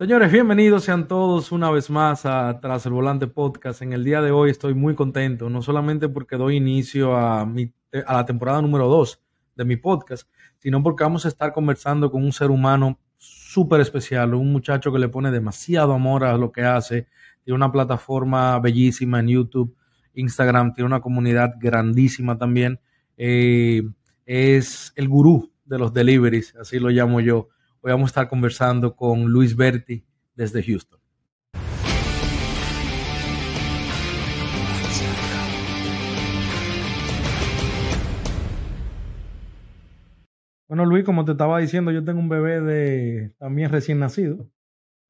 Señores, bienvenidos sean todos una vez más a Tras el Volante Podcast. En el día de hoy estoy muy contento, no solamente porque doy inicio a, la temporada número 2 de mi podcast, sino porque vamos a estar conversando con un ser humano súper especial, un muchacho que le pone demasiado amor a lo que hace, tiene una plataforma bellísima en YouTube, Instagram, tiene una comunidad grandísima también, eh, es el gurú de los deliveries, así lo llamo yo. Hoy vamos a estar conversando con Luis Berti desde Houston. Bueno, Luis, como te estaba diciendo, yo tengo un bebé de también recién nacido.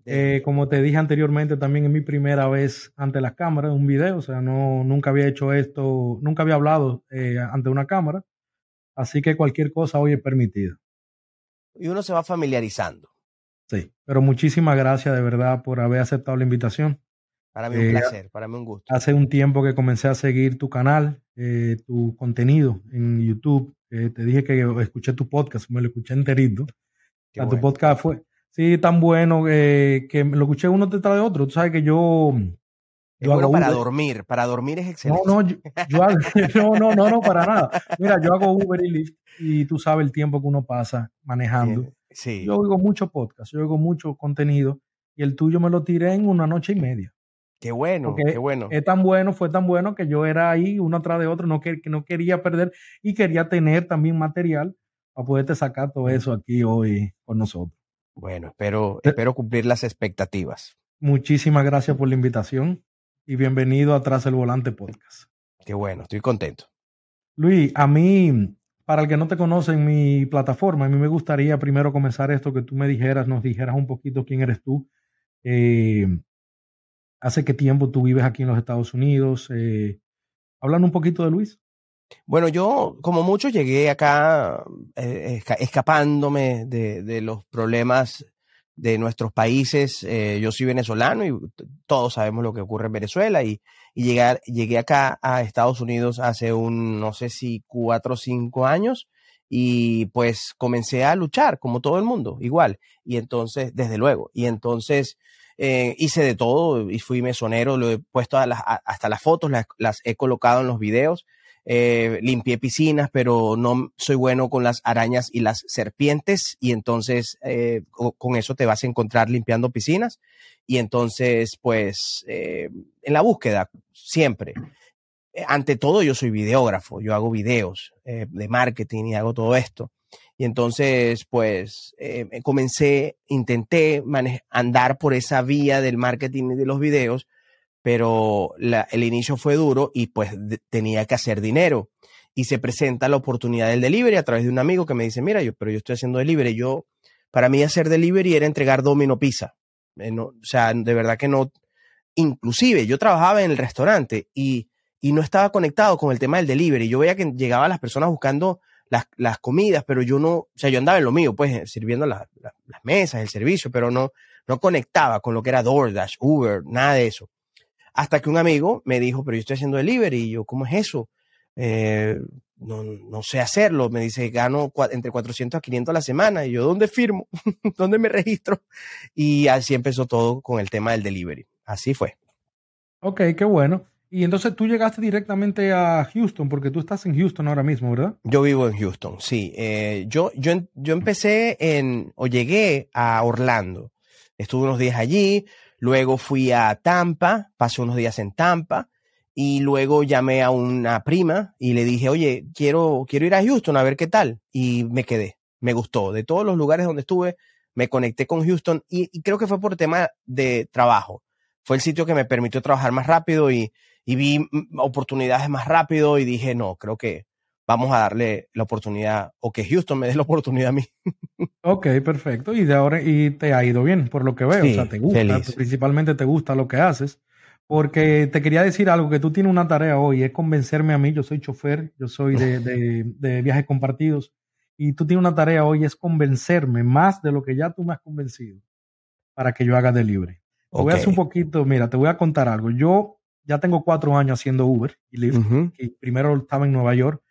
Eh, como te dije anteriormente, también es mi primera vez ante las cámaras, un video, o sea, no, nunca había hecho esto, nunca había hablado eh, ante una cámara, así que cualquier cosa hoy es permitida y uno se va familiarizando. Sí, pero muchísimas gracias de verdad por haber aceptado la invitación. Para mí un eh, placer, para mí un gusto. Hace un tiempo que comencé a seguir tu canal, eh, tu contenido en YouTube. Eh, te dije que escuché tu podcast, me lo escuché enterito. Tu podcast fue, sí, tan bueno que lo escuché uno detrás de otro. Tú sabes que yo es bueno para dormir, para dormir es excelente. No, no, yo, no, no, no, no, para nada. Mira, yo hago Uber y Lyft y tú sabes el tiempo que uno pasa manejando. Sí. Yo oigo mucho podcast, yo oigo mucho contenido y el tuyo me lo tiré en una noche y media. Qué bueno, qué bueno. Es tan bueno, fue tan bueno que yo era ahí uno atrás de otro, no, que, no quería perder y quería tener también material para poderte sacar todo eso aquí hoy con nosotros. Bueno, espero, espero cumplir las expectativas. Muchísimas gracias por la invitación y bienvenido a Tras el Volante Podcast. Qué bueno, estoy contento. Luis, a mí, para el que no te conoce en mi plataforma, a mí me gustaría primero comenzar esto, que tú me dijeras, nos dijeras un poquito quién eres tú. Eh, ¿Hace qué tiempo tú vives aquí en los Estados Unidos? Eh, Hablan un poquito de Luis. Bueno, yo, como mucho, llegué acá eh, escapándome de, de, los problemas de nuestros países. Eh, yo soy venezolano y todos sabemos lo que ocurre en Venezuela y, y llegué, acá a Estados Unidos hace un, no sé si cuatro o cinco años y pues comencé a luchar como todo el mundo, igual. Y entonces, desde luego, y entonces eh, hice de todo y fui mesonero, lo he puesto hasta las fotos, las he colocado en los videos eh, limpié piscinas, pero no soy bueno con las arañas y las serpientes y entonces eh, con eso te vas a encontrar limpiando piscinas y entonces pues eh, en la búsqueda siempre. Ante todo yo soy videógrafo, yo hago videos de marketing y hago todo esto. Y entonces, pues, comencé, intenté andar por esa vía del marketing y de los videos, pero el inicio fue duro y pues tenía que hacer dinero. Y se presenta la oportunidad del delivery a través de un amigo que me dice, mira, yo, pero yo estoy haciendo delivery. Yo, para mí hacer delivery era entregar domino pizza. Eh, o sea, de verdad que no. Inclusive yo trabajaba en el restaurante y, y no estaba conectado con el tema del delivery. Yo veía que llegaban las personas buscando las, las, comidas, pero yo no, o sea, yo andaba en lo mío, pues sirviendo las mesas, el servicio, pero no, no conectaba con lo que era DoorDash, Uber, nada de eso. Hasta que un amigo me dijo, pero yo estoy haciendo delivery. Y yo, ¿cómo es eso? Eh, no, no, sé hacerlo. Me dice, gano entre 400 a 500 a la semana. Y yo, ¿dónde firmo? ¿Dónde me registro? Y así empezó todo con el tema del delivery. Así fue. Ok, qué bueno. Y entonces tú llegaste directamente a Houston, porque tú estás en Houston ahora mismo, ¿verdad? Yo vivo en Houston, sí. Eh, yo, yo, yo empecé en, o llegué a Orlando. Estuve unos días allí, Luego fui a Tampa, pasé unos días en Tampa y luego llamé a una prima y le dije, oye, quiero, quiero ir a Houston a ver qué tal. Y me quedé, me gustó. De todos los lugares donde estuve, me conecté con Houston y, creo que fue por tema de trabajo. Fue el sitio que me permitió trabajar más rápido y, y vi oportunidades más rápido y dije, no, creo que vamos a darle la oportunidad o que Houston me dé la oportunidad a mí. Ok, perfecto. Y de ahora y te ha ido bien, por lo que veo. o sea, te gusta, principalmente te gusta lo que haces. Porque te quería decir algo, que tú tienes una tarea hoy, es convencerme a mí, yo soy chofer, yo soy de, de, viajes compartidos, y tú tienes una tarea hoy, es convencerme más de lo que ya tú me has convencido para que yo haga delivery. libre. Te voy a hacer un poquito, mira, te voy a contar algo. Yo ya tengo cuatro años haciendo Uber y Lyft, primero estaba en Nueva York,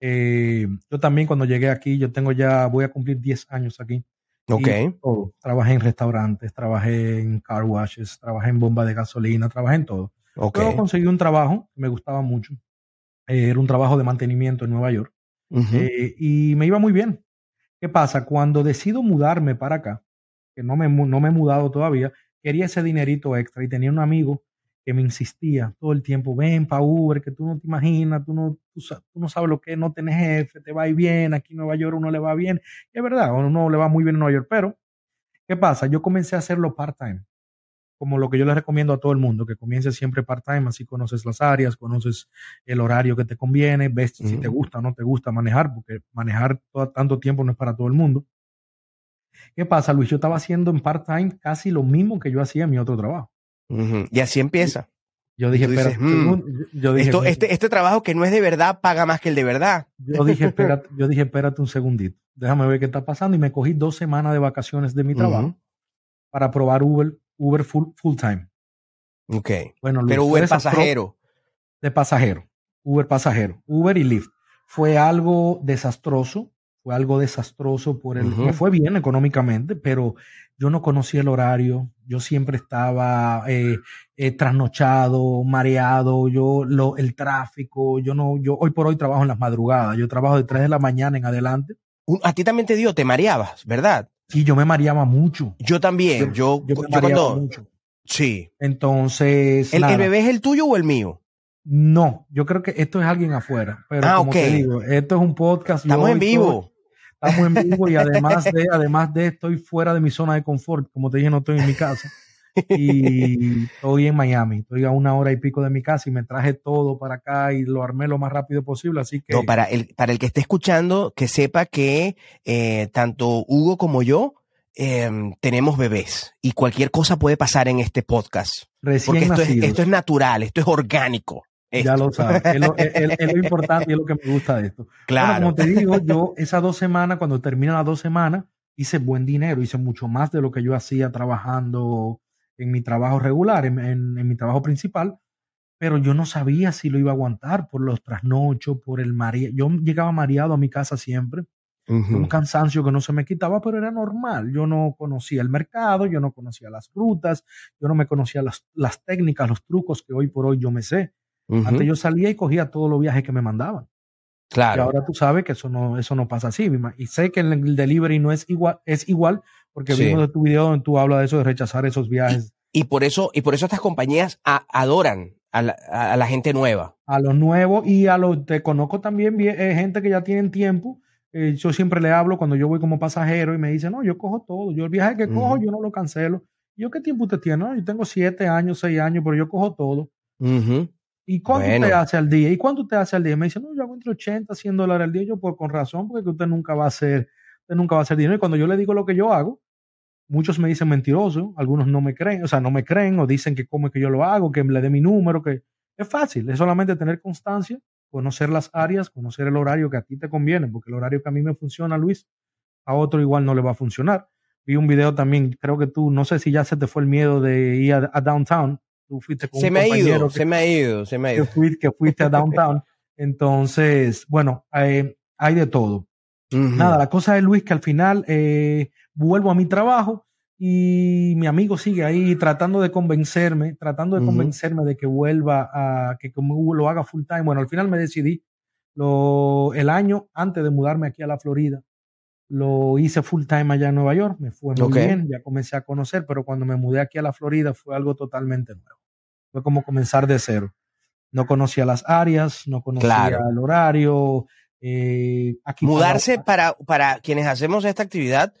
eh, yo también cuando llegué aquí, yo tengo ya, voy a cumplir 10 años aquí. Ok. Todo. Trabajé en restaurantes, trabajé en car washes, trabajé en bomba de gasolina, trabajé en todo. Ok. Luego conseguí un trabajo que me gustaba mucho. Eh, era un trabajo de mantenimiento en Nueva York. Eh, y me iba muy bien. ¿Qué pasa? Cuando decido mudarme para acá, que no me, no me he mudado todavía, quería ese dinerito extra y tenía un amigo que me insistía todo el tiempo, ven pa' Uber, que tú no te imaginas, tú no, tú, no sabes lo que es no tener jefe, te va a ir bien, aquí en Nueva York uno le va bien. Y es verdad, uno le va muy bien en Nueva York, pero ¿qué pasa? Yo comencé a hacerlo part-time, como lo que yo le recomiendo a todo el mundo, que comience siempre part-time, así conoces las áreas, conoces el horario que te conviene, ves si te gusta o no te gusta manejar, porque manejar todo, tanto tiempo no es para todo el mundo. ¿Qué pasa, Luis? Yo estaba haciendo en part-time casi lo mismo que yo hacía en mi otro trabajo. Y así empieza. Yo dije, dices, "Mm, segundo". yo, yo dije, Esto, este, este trabajo que no es de verdad paga más que el de verdad. yo dije, espérate, yo dije, espérate un segundito, déjame ver qué está pasando y me cogí dos semanas de vacaciones de mi trabajo para probar Uber, Uber full, full time. Ok. Bueno, Pero Uber pasajero. de pasajero, Uber pasajero, Uber y Lyft. Fue algo desastroso, fue algo desastroso por el, me fue bien económicamente, pero yo no conocía el horario, yo siempre estaba eh, eh, trasnochado, mareado, yo lo, el tráfico, yo no, yo hoy por hoy trabajo en las madrugadas, yo trabajo de 3 de la mañana en adelante A ti también te dio, te mareabas, ¿verdad? y yo me mareaba mucho. Yo también. Yo, Yo yo, me cuando. mucho. Sí. Entonces, ¿El, el bebé es el tuyo o el mío? no, yo creo que esto es alguien afuera, pero Ah, como te ok. digo, esto es un podcast. yo Estamos en estoy- vivo. Estamos en vivo y además de, además de estoy fuera de mi zona de confort. Como te dije, no estoy en mi casa. Y estoy en Miami. Estoy a una hora y pico de mi casa y me traje todo para acá y lo armé lo más rápido posible. Así que No, para el, para el que esté escuchando, que sepa que eh, tanto Hugo como yo eh, tenemos bebés y cualquier cosa puede pasar en este podcast. recién Porque esto es, esto es natural, esto es orgánico. Ya lo sabes. Es lo, es- es- es lo importante y es lo que me gusta de esto. Claro. Bueno, como te digo, yo esas dos semanas, cuando terminan las dos semanas, hice buen dinero, hice mucho más de lo que yo hacía trabajando en mi trabajo regular, en, en- en mi trabajo principal, pero yo no sabía si lo iba a aguantar por los trasnochos, por el mareo. Yo llegaba mareado a mi casa siempre, un cansancio que no se me quitaba, pero era normal. Yo no conocía el mercado, yo no conocía las rutas, yo no me conocía las, las técnicas, los trucos que hoy por hoy yo me sé. Antes yo salía y cogía todos los viajes que me mandaban. Y Claro. ahora tú sabes que eso no, eso no pasa así. Y sé que el, el delivery no es igual, es igual, porque Sí. vimos de tu video donde tú hablas de eso, de rechazar esos viajes Y por eso, y por eso estas compañías a- adoran a la, a- a la gente nueva. a los nuevos y a los, te conozco también eh, gente que ya tienen tiempo. Eh, yo siempre le hablo cuando yo voy como pasajero y me dice, no, yo cojo todo. Yo el viaje que cojo, yo no lo cancelo. Y yo, ¿qué tiempo usted tiene? No, yo tengo siete años, seis años, pero yo cojo todo. Ujú. ¿Y cuánto Bueno. usted hace al día? ¿Y cuánto usted hace al día? Me dice, no, yo hago entre 80, 100 dólares al día. Yo, pues con razón, porque usted nunca va a hacer, usted nunca va a hacer dinero. Y cuando yo le digo lo que yo hago, muchos me dicen mentiroso, algunos no me creen, o sea, no me creen o dicen que cómo es que yo lo hago, que le dé mi número, que es fácil, es solamente tener constancia, conocer las áreas, conocer el horario que a ti te conviene, porque el horario que a mí me funciona, Luis, a otro igual no le va a funcionar. Vi un video también, creo que tú, no sé si ya se te fue el miedo de ir a, a downtown, tú fuiste con Se un me ha ido, que- se me ha ido, se me ha que, ido. fui- que fuiste a downtown. Entonces, bueno, eh, hay de todo. Nada, la cosa es, Luis, que al final eh, vuelvo a mi trabajo y mi amigo sigue ahí tratando de convencerme, tratando de convencerme de que vuelva a, que como lo haga full time. Bueno, al final me decidí, lo, el año antes de mudarme aquí a la Florida, lo hice full time allá en Nueva York, me fue muy bien, ya comencé a conocer, pero cuando me mudé aquí a la Florida fue algo totalmente nuevo. Fue como comenzar de cero. No conocía las áreas, no conocía Claro. el horario. eh, aquí Mudarse para, para quienes hacemos esta actividad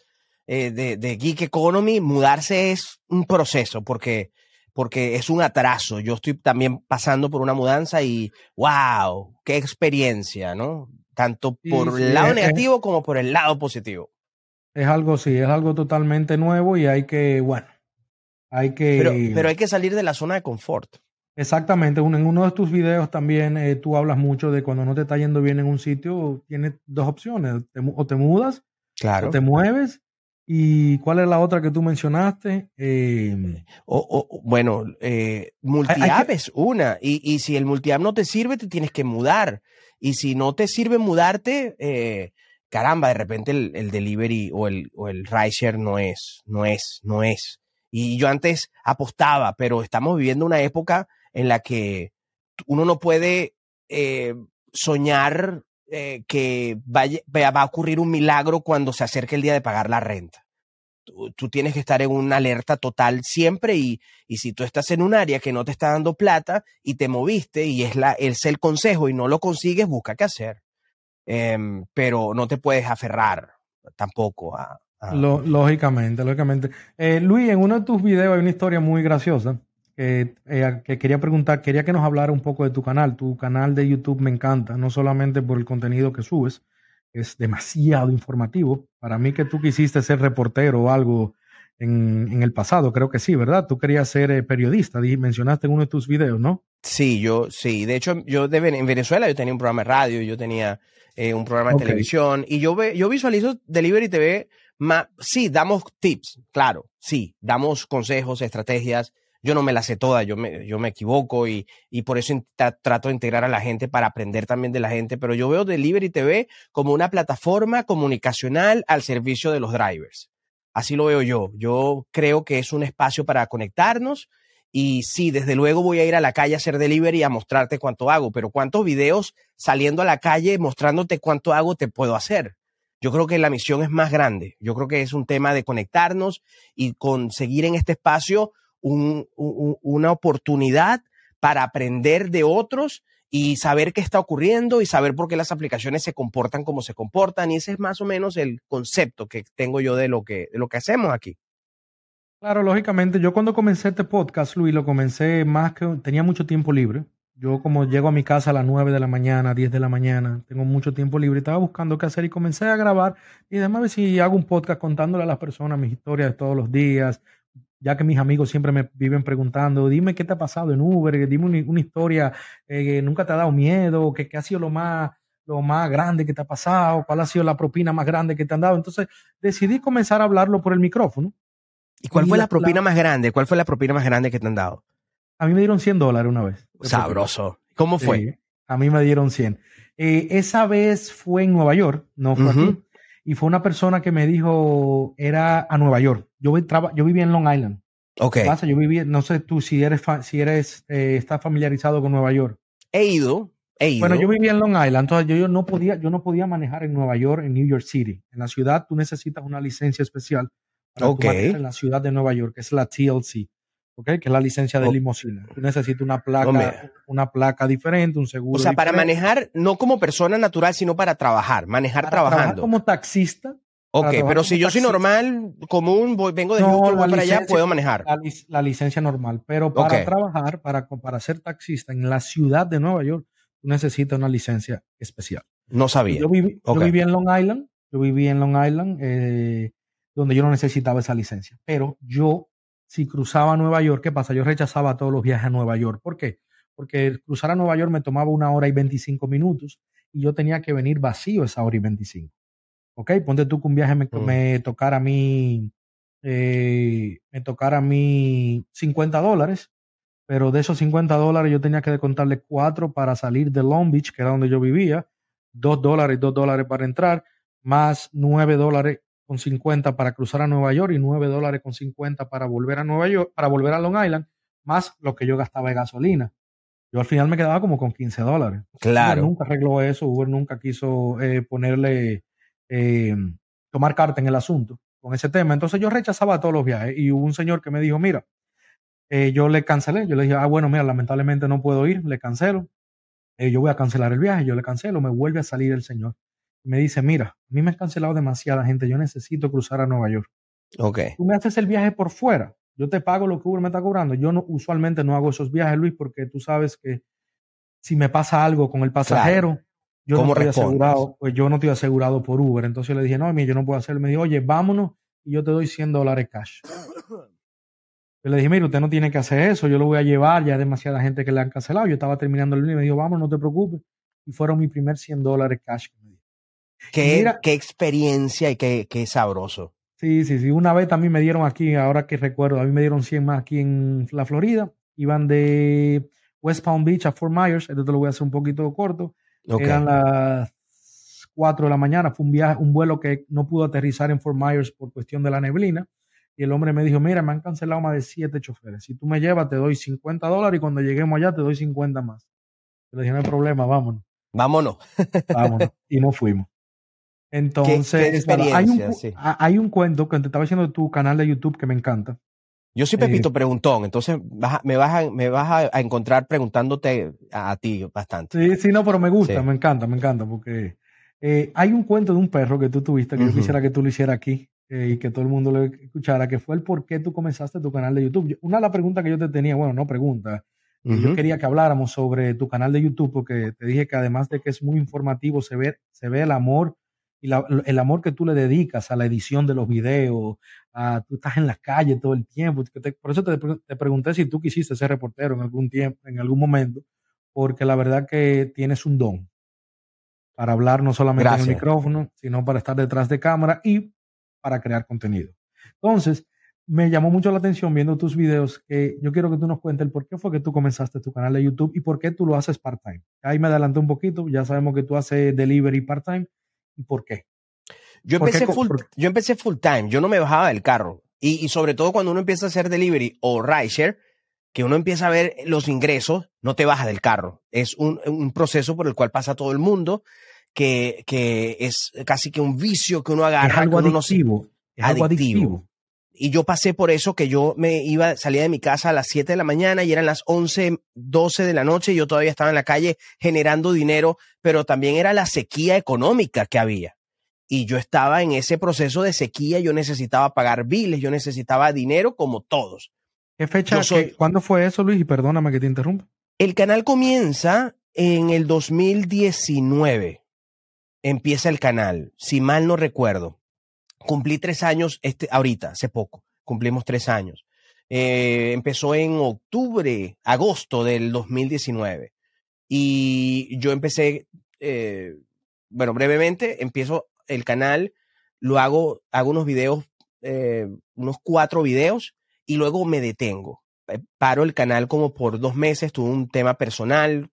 eh, de, de Geek Economy, mudarse es un proceso porque, porque es un atraso. Yo estoy también pasando por una mudanza y wow, qué experiencia, ¿no? Tanto por sí, el lado es- negativo como por el lado positivo. Es algo, sí, es algo totalmente nuevo y hay que, bueno, hay que... Pero, pero hay que salir de la zona de confort. Exactamente, en uno de tus videos también eh, tú hablas mucho de cuando no te está yendo bien en un sitio, tienes dos opciones, te o te mudas Claro. o te mueves. ¿Y cuál es la otra que tú mencionaste? Eh, O, o- o, bueno, eh, multiapp es una. Y, y si el multiapp no te sirve, te tienes que mudar. Y si no te sirve mudarte, eh, caramba, de repente el, delivery o el, o el rideshare no es, no es, no es. Y yo antes apostaba, pero estamos viviendo una época en la que uno no puede eh, soñar eh, que vaya, va a ocurrir un milagro cuando se acerque el día de pagar la renta. Tú, tienes que estar en una alerta total siempre y, y, si tú estás en un área que no te está dando plata y te moviste y es, la, es el consejo y no lo consigues, busca qué hacer. Em, pero no te puedes aferrar tampoco a... lógicamente, lógicamente. Eh, Luis, en uno de tus videos hay una historia muy graciosa eh, que quería preguntar, quería que nos hablara un poco de tu canal. Tu canal de YouTube me encanta, no solamente por el contenido que subes, es demasiado informativo. Para mí que tú quisiste ser reportero o algo en, el pasado, creo que sí, ¿verdad? Tú querías ser eh, periodista, mencionaste en uno de tus videos, ¿no? Sí, yo sí. De hecho, yo en Venezuela yo tenía un programa de radio, yo tenía eh, un programa de televisión y yo, ve, yo visualizo Delivery TV. sí, damos tips, claro, sí, damos consejos, estrategias. Yo no me las sé todas, yo me, yo me equivoco y, y por eso trato de integrar a la gente para aprender también de la gente, pero yo veo Delivery TV como una plataforma comunicacional al servicio de los drivers. Así lo veo yo. Yo creo que es un espacio para conectarnos y sí, desde luego voy a ir a la calle a hacer delivery a mostrarte cuánto hago, pero ¿cuántos videos saliendo a la calle mostrándote cuánto hago te puedo hacer? Yo creo que la misión es más grande. Yo creo que es un tema de conectarnos y conseguir en este espacio una oportunidad para aprender de otros y saber qué está ocurriendo y saber por qué las aplicaciones se comportan como se comportan. Y ese es más o menos el concepto que tengo yo de lo que, lo que hacemos aquí. Claro, lógicamente, yo cuando comencé este podcast, Luis, lo comencé más que tenía mucho tiempo libre. Yo como llego a mi casa a las 9 de la mañana, 10 de la mañana, tengo mucho tiempo libre, estaba buscando qué hacer y comencé a grabar y además ver si hago un podcast contándole a las personas mis historias de todos los días, ya que mis amigos siempre me viven preguntando, dime qué te ha pasado en Uber, dime una, historia eh, que nunca te ha dado miedo, que, qué ha sido lo más, lo más grande que te ha pasado, cuál ha sido la propina más grande que te han dado. Entonces decidí comenzar a hablarlo por el micrófono ¿Y cuál fue la, propina más grande? ¿Cuál fue la propina más grande que te han dado? A mí me dieron 100 dólares una vez. Sabroso. ¿Cómo fue? a mí me dieron 100. Eh, esa vez fue en Nueva York, no fue aquí. Y fue una persona que me dijo, era a Nueva York. Yo, yo vivía en Long Island. Ok. Pasa? Yo vivía, no sé tú si eres, si eres, eh, estás familiarizado con Nueva York. He ido, he ido. Bueno, yo vivía en Long Island, entonces yo, yo, no podía, yo no podía manejar en Nueva York, en New York City. En la ciudad tú necesitas una licencia especial en la ciudad de Nueva York, que es la TLC, okay, que es la licencia de limusina. Tú necesitas una placa, una placa diferente, un seguro. O sea, para manejar no como persona natural, sino para trabajar, manejar trabajando. Trabajar como taxista. Ok, pero si yo soy normal, común, voy, vengo de Houston, voy para allá, puedo manejar. La, licencia normal, pero para trabajar, para, para ser taxista en la ciudad de Nueva York, tú necesitas una licencia especial. No sabía. Yo, viví, yo viví en Long Island, yo viví en Long Island, eh, donde yo no necesitaba esa licencia. Pero yo, si cruzaba Nueva York, ¿qué pasa? Yo rechazaba todos los viajes a Nueva York. ¿Por qué? Porque cruzar a Nueva York me tomaba una hora y 25 minutos y yo tenía que venir vacío esa hora y 25. ¿Ok? Ponte tú que un viaje me, tocara a mí, eh, me tocara a mí 50 dólares, pero de esos 50 dólares yo tenía que contarle 4 para salir de Long Beach, que era donde yo vivía, 2 dólares, 2 dólares para entrar, más 9 dólares con 50 para cruzar a Nueva York y 9 dólares con 50 para volver a Nueva York, para volver a Long Island, más lo que yo gastaba de gasolina. Yo al final me quedaba como con 15 dólares. Claro. Uber nunca arregló eso, Uber nunca quiso eh, ponerle, eh, tomar carta en el asunto con ese tema. Entonces yo rechazaba todos los viajes y hubo un señor que me dijo, mira, eh, yo le cancelé, yo le dije, ah, bueno, mira, lamentablemente no puedo ir, le cancelo, yo voy a cancelar el viaje, yo le cancelo, me vuelve a salir el señor me dice, mira, a mí me han cancelado demasiada gente, yo necesito cruzar a Nueva York. Ok. Tú me haces el viaje por fuera, yo te pago lo que Uber me está cobrando. Yo no, usualmente no hago esos viajes, Luis, porque tú sabes que si me pasa algo con el pasajero, yo no estoy asegurado, pues yo no estoy asegurado por Uber. Entonces le dije, no, mí yo no puedo hacerlo. Me dijo, oye, vámonos y yo te doy 100 dólares cash. Yo le dije, mire, usted no tiene que hacer eso, yo lo voy a llevar, ya hay demasiada gente que le han cancelado. Yo estaba terminando el lunes y me dijo, vamos, no te preocupes. Y fueron mi primer 100 dólares cash Qué, qué experiencia y qué, qué, sabroso. Sí, sí, sí. Una vez también me dieron aquí, ahora que recuerdo, a mí me dieron 100 más aquí en la Florida. Iban de West Palm Beach a Fort Myers. Esto te lo voy a hacer un poquito corto. Eran las 4 de la mañana. Fue un viaje, un vuelo que no pudo aterrizar en Fort Myers por cuestión de la neblina. Y el hombre me dijo, mira, me han cancelado más de siete choferes. Si tú me llevas, te doy 50 dólares y cuando lleguemos allá te doy 50 más. le dije, no hay problema, vámonos. Vámonos. vámonos. Y nos fuimos. Entonces, hay, un, hay, un, cuento que te estaba diciendo de tu canal de YouTube que me encanta. Yo soy Pepito eh, Preguntón, entonces me vas, a, me vas a, encontrar preguntándote a, ti bastante. Sí, sí, no, pero me gusta, me encanta, me encanta, porque eh, hay un cuento de un perro que tú tuviste, que yo quisiera que tú lo hicieras aquí eh, y que todo el mundo lo escuchara, que fue el por qué tú comenzaste tu canal de YouTube. Una de las preguntas que yo te tenía, bueno, no pregunta, yo quería que habláramos sobre tu canal de YouTube, porque te dije que además de que es muy informativo, se ve, se ve el amor y el amor que tú le dedicas a la edición de los videos, a, tú estás en la calle todo el tiempo. por eso te, te, pregunté si tú quisiste ser reportero en algún tiempo, en algún momento, porque la verdad que tienes un don para hablar no solamente en el micrófono, sino para estar detrás de cámara y para crear contenido. Entonces, me llamó mucho la atención viendo tus videos que yo quiero que tú nos cuentes el por qué fue que tú comenzaste tu canal de YouTube y por qué tú lo haces part-time. Ahí me adelanté un poquito, ya sabemos que tú haces delivery part-time, ¿Y por qué? Yo empecé, full, yo empecé full time, yo no me bajaba del carro. Y, sobre todo cuando uno empieza a hacer delivery o rideshare, que uno empieza a ver los ingresos, no te baja del carro. Es un, proceso por el cual pasa todo el mundo, que, que, es casi que un vicio que uno agarra. Es algo adictivo. es algo adictivo. Y yo pasé por eso que yo me iba, salía de mi casa a las 7 de la mañana y eran las 11, 12 de la noche y yo todavía estaba en la calle generando dinero, pero también era la sequía económica que había. Y yo estaba en ese proceso de sequía, yo necesitaba pagar biles, yo necesitaba dinero como todos. ¿Qué fecha? ¿Cuándo fue eso, Luis? Y perdóname que te interrumpa. El canal comienza en el 2019. Empieza el canal, si mal no recuerdo. Cumplí tres años este, ahorita, hace poco, cumplimos tres años. Eh, empezó en octubre, agosto del 2019. Y yo empecé, eh, bueno, brevemente, empiezo el canal, lo hago, hago unos videos, eh, unos cuatro videos, y luego me detengo. Paro el canal como por dos meses, tuve un tema personal,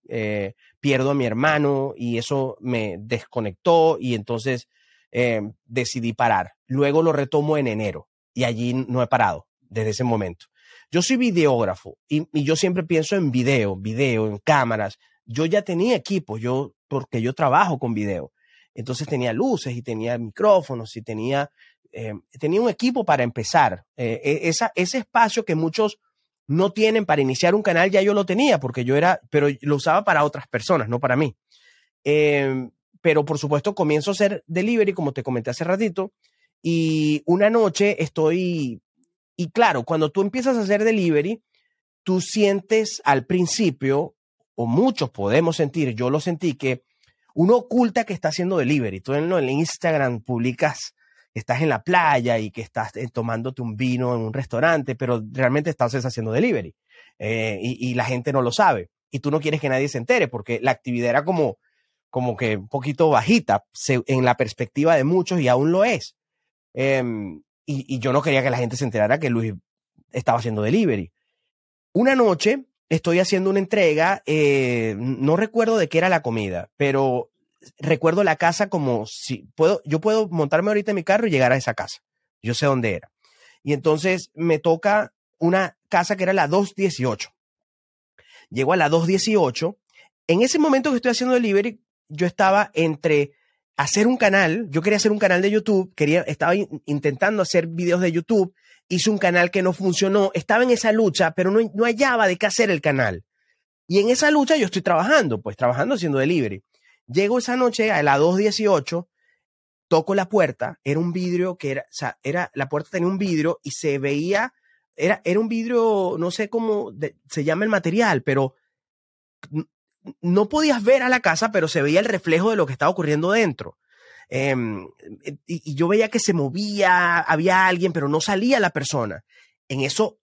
pierdo a mi hermano y eso me desconectó y entonces Em, decidí parar. Luego lo retomo en enero y allí no he parado desde ese momento. Yo soy videógrafo y, yo siempre pienso en video, video, en cámaras. Yo ya tenía equipo, yo, porque yo trabajo con video. Entonces tenía luces y tenía micrófonos y tenía, em, tenía un equipo para empezar. Eh, e, ese espacio que muchos no tienen para iniciar un canal, ya yo lo tenía, porque yo era, pero lo usaba para otras personas, no para mí. Eh, pero por supuesto comienzo a hacer delivery, como te comenté hace ratito, y una noche estoy, y claro, cuando tú empiezas a hacer delivery, tú sientes al principio, o muchos podemos sentir, yo lo sentí, que uno oculta que está haciendo delivery. Tú en, el Instagram publicas que estás en la playa y que estás eh, tomándote un vino en un restaurante, pero realmente estás haciendo delivery. Eh, y, la gente no lo sabe. Y tú no quieres que nadie se entere porque la actividad era como como que un poquito bajita en la perspectiva de muchos y aún lo es. Em, y, yo no quería que la gente se enterara que Luis estaba haciendo delivery. Una noche estoy haciendo una entrega, eh, no recuerdo de qué era la comida, pero recuerdo la casa como si puedo, yo puedo montarme ahorita en mi carro y llegar a esa casa. Yo sé dónde era. Y entonces me toca una casa que era la 218. Llego a la 218. En ese momento que estoy haciendo delivery, yo estaba entre hacer un canal, yo quería hacer un canal de YouTube, quería, estaba intentando hacer videos de YouTube, hice un canal que no funcionó, estaba en esa lucha, pero no, no hallaba de qué hacer el canal. Y en esa lucha yo estoy trabajando, pues trabajando haciendo delivery. Llego esa noche a las 2.18, toco la puerta, era un vidrio que era, o sea, era, la puerta tenía un vidrio y se veía, era, era un vidrio, no sé cómo se llama el material, pero no podías ver a la casa, pero se veía el reflejo de lo que estaba ocurriendo dentro. Em, y, yo veía que se movía, había alguien, pero no salía la persona. En eso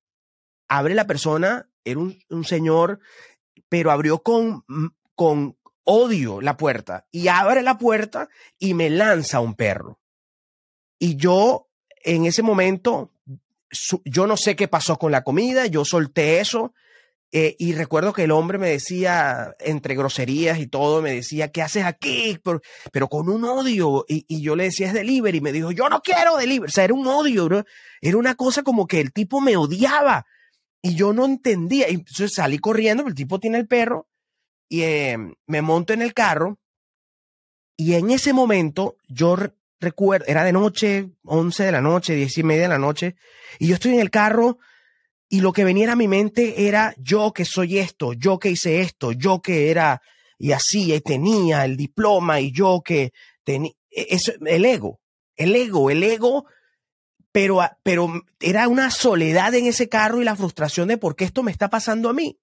abre la persona, era un, señor, pero abrió con, con odio la puerta y abre la puerta y me lanza un perro. Y yo en ese momento, yo no sé qué pasó con la comida, yo solté eso Eh, y recuerdo que el hombre me decía, entre groserías y todo, me decía, ¿qué haces aquí? Pero, pero con un odio. Y, y, yo le decía, es delivery. Y me dijo, yo no quiero delivery. O sea, era un odio, bro. Era una cosa como que el tipo me odiaba. Y yo no entendía. Y entonces salí corriendo, el tipo tiene el perro. Y eh, me monto en el carro. Y en ese momento, yo recuerdo, era de noche, 11 de la noche, 10 y media de la noche. Y yo estoy en el carro y lo que venía a mi mente era yo que soy esto, yo que hice esto, yo que era y así, y tenía el diploma y yo que tenía, e, eso, el ego, el ego, el ego, pero, pero era una soledad en ese carro y la frustración de por qué esto me está pasando a mí.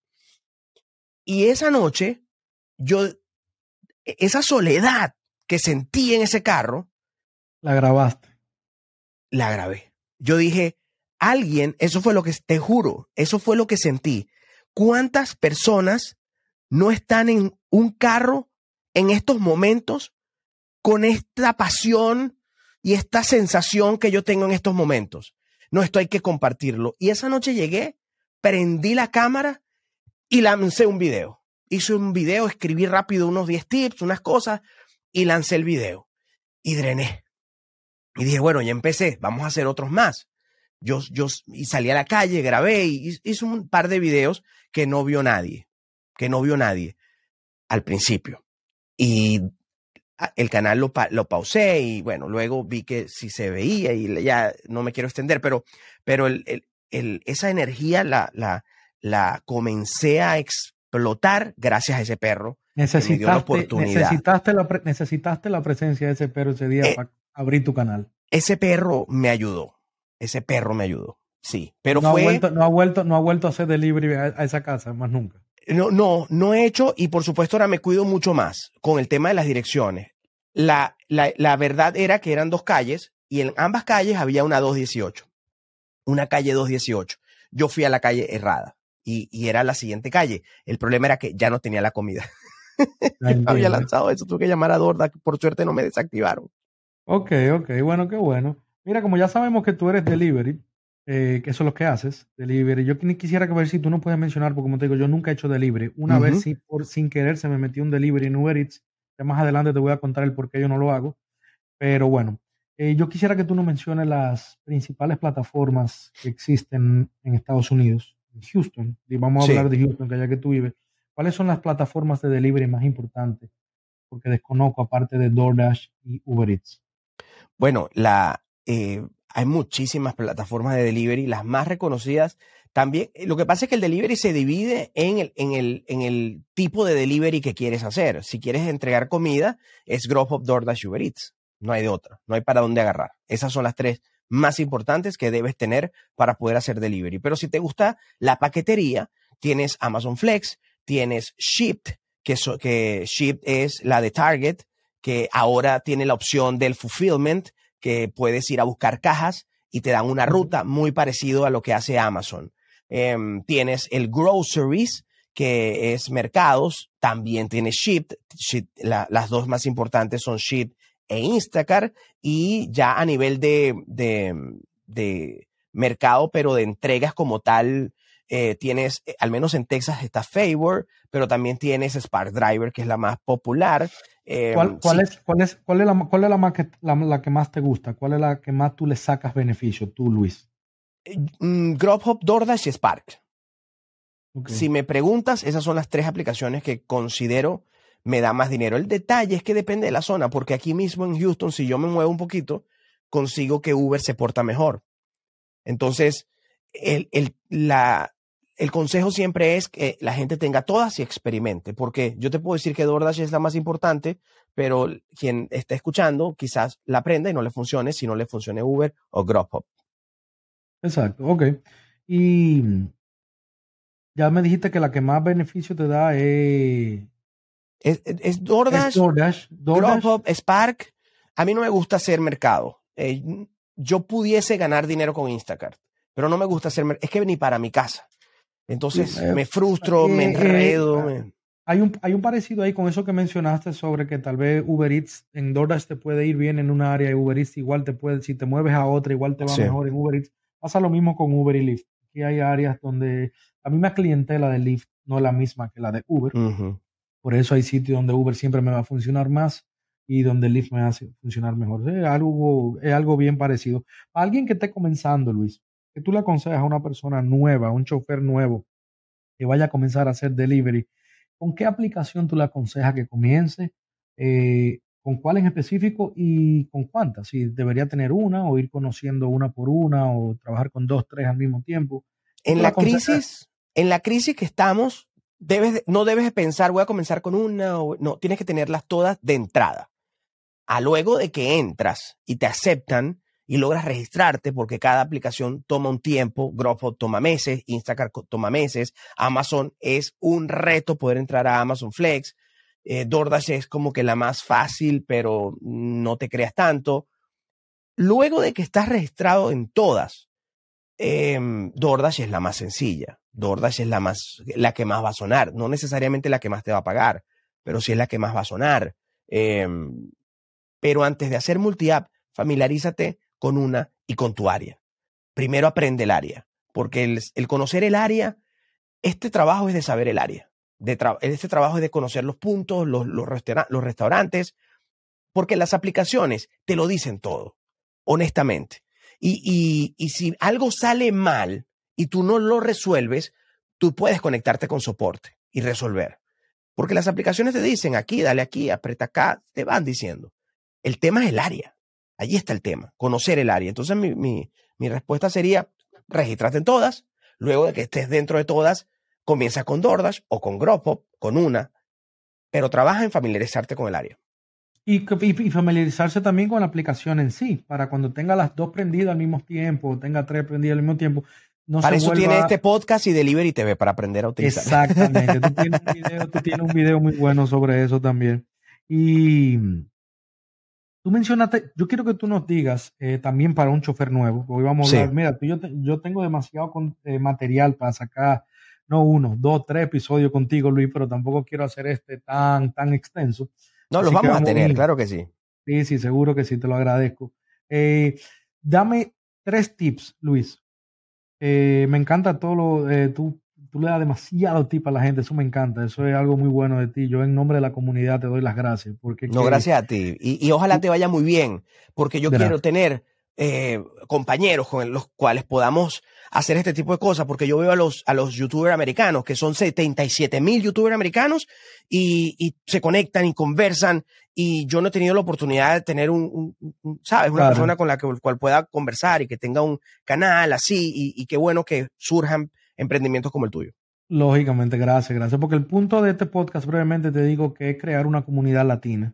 Y esa noche, yo, e, esa soledad que sentí en ese carro. La grabaste. La grabé. Yo dije, alguien, eso fue lo que, te juro, eso fue lo que sentí. ¿Cuántas personas no están en un carro en estos momentos con esta pasión y esta sensación que yo tengo en estos momentos? No, esto hay que compartirlo. Y esa noche llegué, prendí la cámara y lancé un video. Hice un video, escribí rápido unos 10 tips, unas cosas, y lancé el video. Y drené. Y dije, bueno, ya empecé, vamos a hacer otros más. Yo, yo y salí a la calle, grabé y hice un par de videos que no vio nadie, que no vio nadie al principio. Y el canal lo, lo pausé y bueno, luego vi que sí se veía y ya no me quiero extender, pero, pero el, el, esa energía la, la, la comencé a explotar gracias a ese perro. Necesitaste, la oportunidad. Necesitaste, la, necesitaste la presencia de ese perro ese día eh, para abrir tu canal. Ese perro me ayudó ese perro me ayudó. Sí, pero no fue... Ha vuelto, no, ha vuelto, no ha vuelto a hacer delivery a, esa casa, más nunca. No, no, no he hecho y por supuesto ahora me cuido mucho más con el tema de las direcciones. La, la, la verdad era que eran dos calles y en ambas calles había una 218, una calle 218. Yo fui a la calle errada y, y era la siguiente calle. El problema era que ya no tenía la comida. había lanzado eso, tuve que llamar a Dorda, por suerte no me desactivaron. Ok, ok, bueno, qué bueno. Mira, como ya sabemos que tú eres delivery, eh, que eso es lo que haces, delivery, yo quisiera que ver si tú no puedes mencionar, porque como te digo, yo nunca he hecho delivery. Una vez sí, por sin querer se me metió un delivery en Uber Eats, ya más adelante te voy a contar el por qué yo no lo hago. Pero bueno, eh, yo quisiera que tú nos menciones las principales plataformas que existen en Estados Unidos, en Houston, y vamos a hablar de Houston, que allá que tú vives. ¿Cuáles son las plataformas de delivery más importantes? Porque desconozco, aparte de DoorDash y Uber Eats. Bueno, la, eh, hay muchísimas plataformas de delivery, las más reconocidas. También, eh, lo que pasa es que el delivery se divide en el, en el, en el tipo de delivery que quieres hacer. Si quieres entregar comida, es Grubhub, DoorDash, Uber Eats. No hay de otra, no hay para dónde agarrar. Esas son las tres más importantes que debes tener para poder hacer delivery. Pero si te gusta la paquetería, tienes Amazon Flex, tienes Shipped, que, que Shipped es la de Target, que ahora tiene la opción del fulfillment, que puedes ir a buscar cajas y te dan una ruta muy parecido a lo que hace Amazon. Em, tienes el groceries, que es mercados, también tienes Shipped, las dos más importantes son Shipped e Instacart, y ya a nivel de, de, mercado, pero de entregas como tal, eh, tienes, eh, al menos en Texas está Favor, pero también tienes Spark Driver, que es la más popular. Em, ¿Cuál, cuál, es, cuál, es, cuál, es, la, cuál es la, más que, la, que más te gusta? ¿Cuál es la que más tú le sacas beneficio, tú, Luis? Mm, Grubhub, DoorDash y Spark. Si me preguntas, esas son las tres aplicaciones que considero me da más dinero. El detalle es que depende de la zona, porque aquí mismo en Houston, si yo me muevo un poquito, consigo que Uber se porta mejor. Entonces, el, el, la, el consejo siempre es que la gente tenga todas y experimente, porque yo te puedo decir que DoorDash es la más importante, pero quien está escuchando quizás la aprenda y no le funcione si no le funcione Uber o Grubhub. Exacto, ok. Y ya me dijiste que la que más beneficio te da es... Es, DoorDash, DoorDash, Grubhub, Spark. A mí no me gusta hacer mercado. Eh, yo pudiese ganar dinero con Instacart, pero no me gusta hacer... Es que ni para mi casa. Entonces me frustro, me enredo. Hay, un, hay un parecido ahí con eso que mencionaste sobre que tal vez Uber Eats en DoorDash te puede ir bien en una área y Uber Eats igual te puede, si te mueves a otra, igual te va mejor en Uber Eats. Pasa lo mismo con Uber y Lyft. aquí hay áreas donde la misma clientela de Lyft no es la misma que la de Uber. Por eso hay sitios donde Uber siempre me va a funcionar más y donde Lyft me hace funcionar mejor. Es algo, es algo bien parecido. Para alguien que esté comenzando, Luis, que tú le aconsejas a una persona nueva, a un chofer nuevo, que vaya a comenzar a hacer delivery, ¿con qué aplicación tú le aconsejas que comience? Eh, ¿Con cuál en específico y con cuántas? Si debería tener una o ir conociendo una por una o trabajar con dos, tres al mismo tiempo. En la crisis, en la crisis que estamos, debes, no debes pensar, voy a comenzar con una o no, tienes que tenerlas todas de entrada. A luego de que entras y te aceptan y logras registrarte, porque cada aplicación toma un tiempo, Dropbox toma meses, Instacart toma meses, Amazon es un reto poder entrar a Amazon Flex, eh, DoorDash es como que la más fácil, pero no te creas tanto. Luego de que estás registrado en todas, eh, DoorDash es la más sencilla. DoorDash es la, más, la que más va a sonar. No necesariamente la que más te va a pagar, pero sí es la que más va a sonar. Em, pero antes de hacer multi-app, familiarízate con una y con tu área. Primero aprende el área, porque el conocer el área, este trabajo es de saber el área de este trabajo es de conocer los puntos, los, los, restaurantes, porque las aplicaciones te lo dicen todo, honestamente. Y, y, y, si algo sale mal y tú no lo resuelves, tú puedes conectarte con soporte y resolver. Porque las aplicaciones te dicen aquí, dale aquí, aprieta acá, te van diciendo. El tema es el área. Allí está el tema, conocer el área. Entonces mi, mi, mi respuesta sería, regístrate en todas. Luego de que estés dentro de todas, Comienza con DoorDash o con Gropop, con una, pero trabaja en familiarizarte con el área. Y, familiarizarse también con la aplicación en sí, para cuando tenga las dos prendidas al mismo tiempo, tenga tres prendidas al mismo tiempo. No para eso tiene este podcast y Delivery TV, para aprender a utilizar. Exactamente. tú, tienes un video, tú tienes un video muy bueno sobre eso también. Y tú mencionaste, yo quiero que tú nos digas eh, también para un chofer nuevo, hoy vamos a hablar, mira, yo, yo tengo demasiado eh, material para sacar no uno, dos, tres episodios contigo, Luis, pero tampoco quiero hacer este tan, tan extenso. No, los vamos, a tener, claro que sí. Sí, sí, seguro que sí, te lo agradezco. Eh, dame tres tips, Luis. Me encanta todo lo, tú, tú le das demasiado tip a la gente, eso me encanta, eso es algo muy bueno de ti. Yo en nombre de la comunidad te doy las gracias. Porque no, gracias a ti. Y, ojalá te vaya muy bien, porque yo quiero tener compañeros con los cuales podamos hacer este tipo de cosas, porque yo veo a los, a los youtubers americanos, que son 77 mil youtubers americanos, y, y, se conectan y conversan, y yo no he tenido la oportunidad de tener un, ¿sabes? Una persona con la que, cual pueda conversar y que tenga un canal así, y, y qué bueno que surjan emprendimientos como el tuyo. Lógicamente, gracias, gracias, porque el punto de este podcast brevemente te digo que es crear una comunidad latina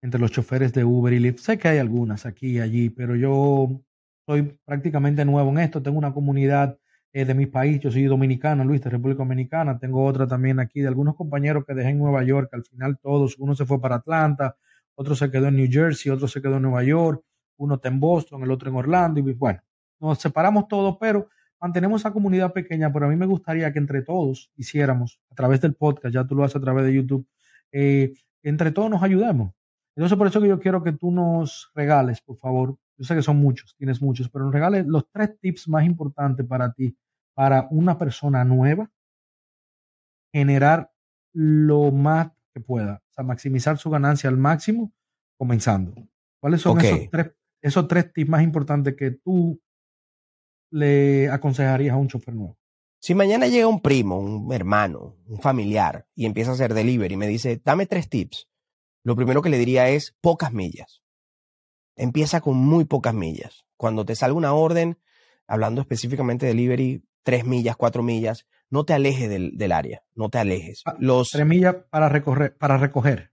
entre los choferes de Uber y Lyft. Sé que hay algunas aquí y allí, pero yo soy prácticamente nuevo en esto, tengo una comunidad eh, de mi país, yo soy dominicano, Luis, de República Dominicana, tengo otra también aquí de algunos compañeros que dejé en Nueva York, al final todos, uno se fue para Atlanta, otro se quedó en New Jersey, otro se quedó en Nueva York, uno está en Boston, el otro en Orlando, y bueno, nos separamos todos, pero mantenemos esa comunidad pequeña, pero a mí me gustaría que entre todos hiciéramos, a través del podcast, ya tú lo haces a través de YouTube, eh, entre todos nos ayudemos. Entonces, por eso que yo quiero que tú nos regales, por favor, yo sé que son muchos, tienes muchos, pero nos regales los tres tips más importantes para ti, para una persona nueva, generar lo más que pueda, o sea, maximizar su ganancia al máximo comenzando. ¿Cuáles son esos, tres, esos tres tips más importantes que tú le aconsejarías a un chofer nuevo? Si mañana llega un primo, un hermano, un familiar y empieza a hacer delivery y me dice, dame tres tips, lo primero que le diría es pocas millas empieza con muy pocas millas. Cuando te salga una orden, hablando específicamente de delivery, tres millas, cuatro millas, no te alejes del, área, no te alejes. Ah, Los, tres millas para, recorrer, para recoger.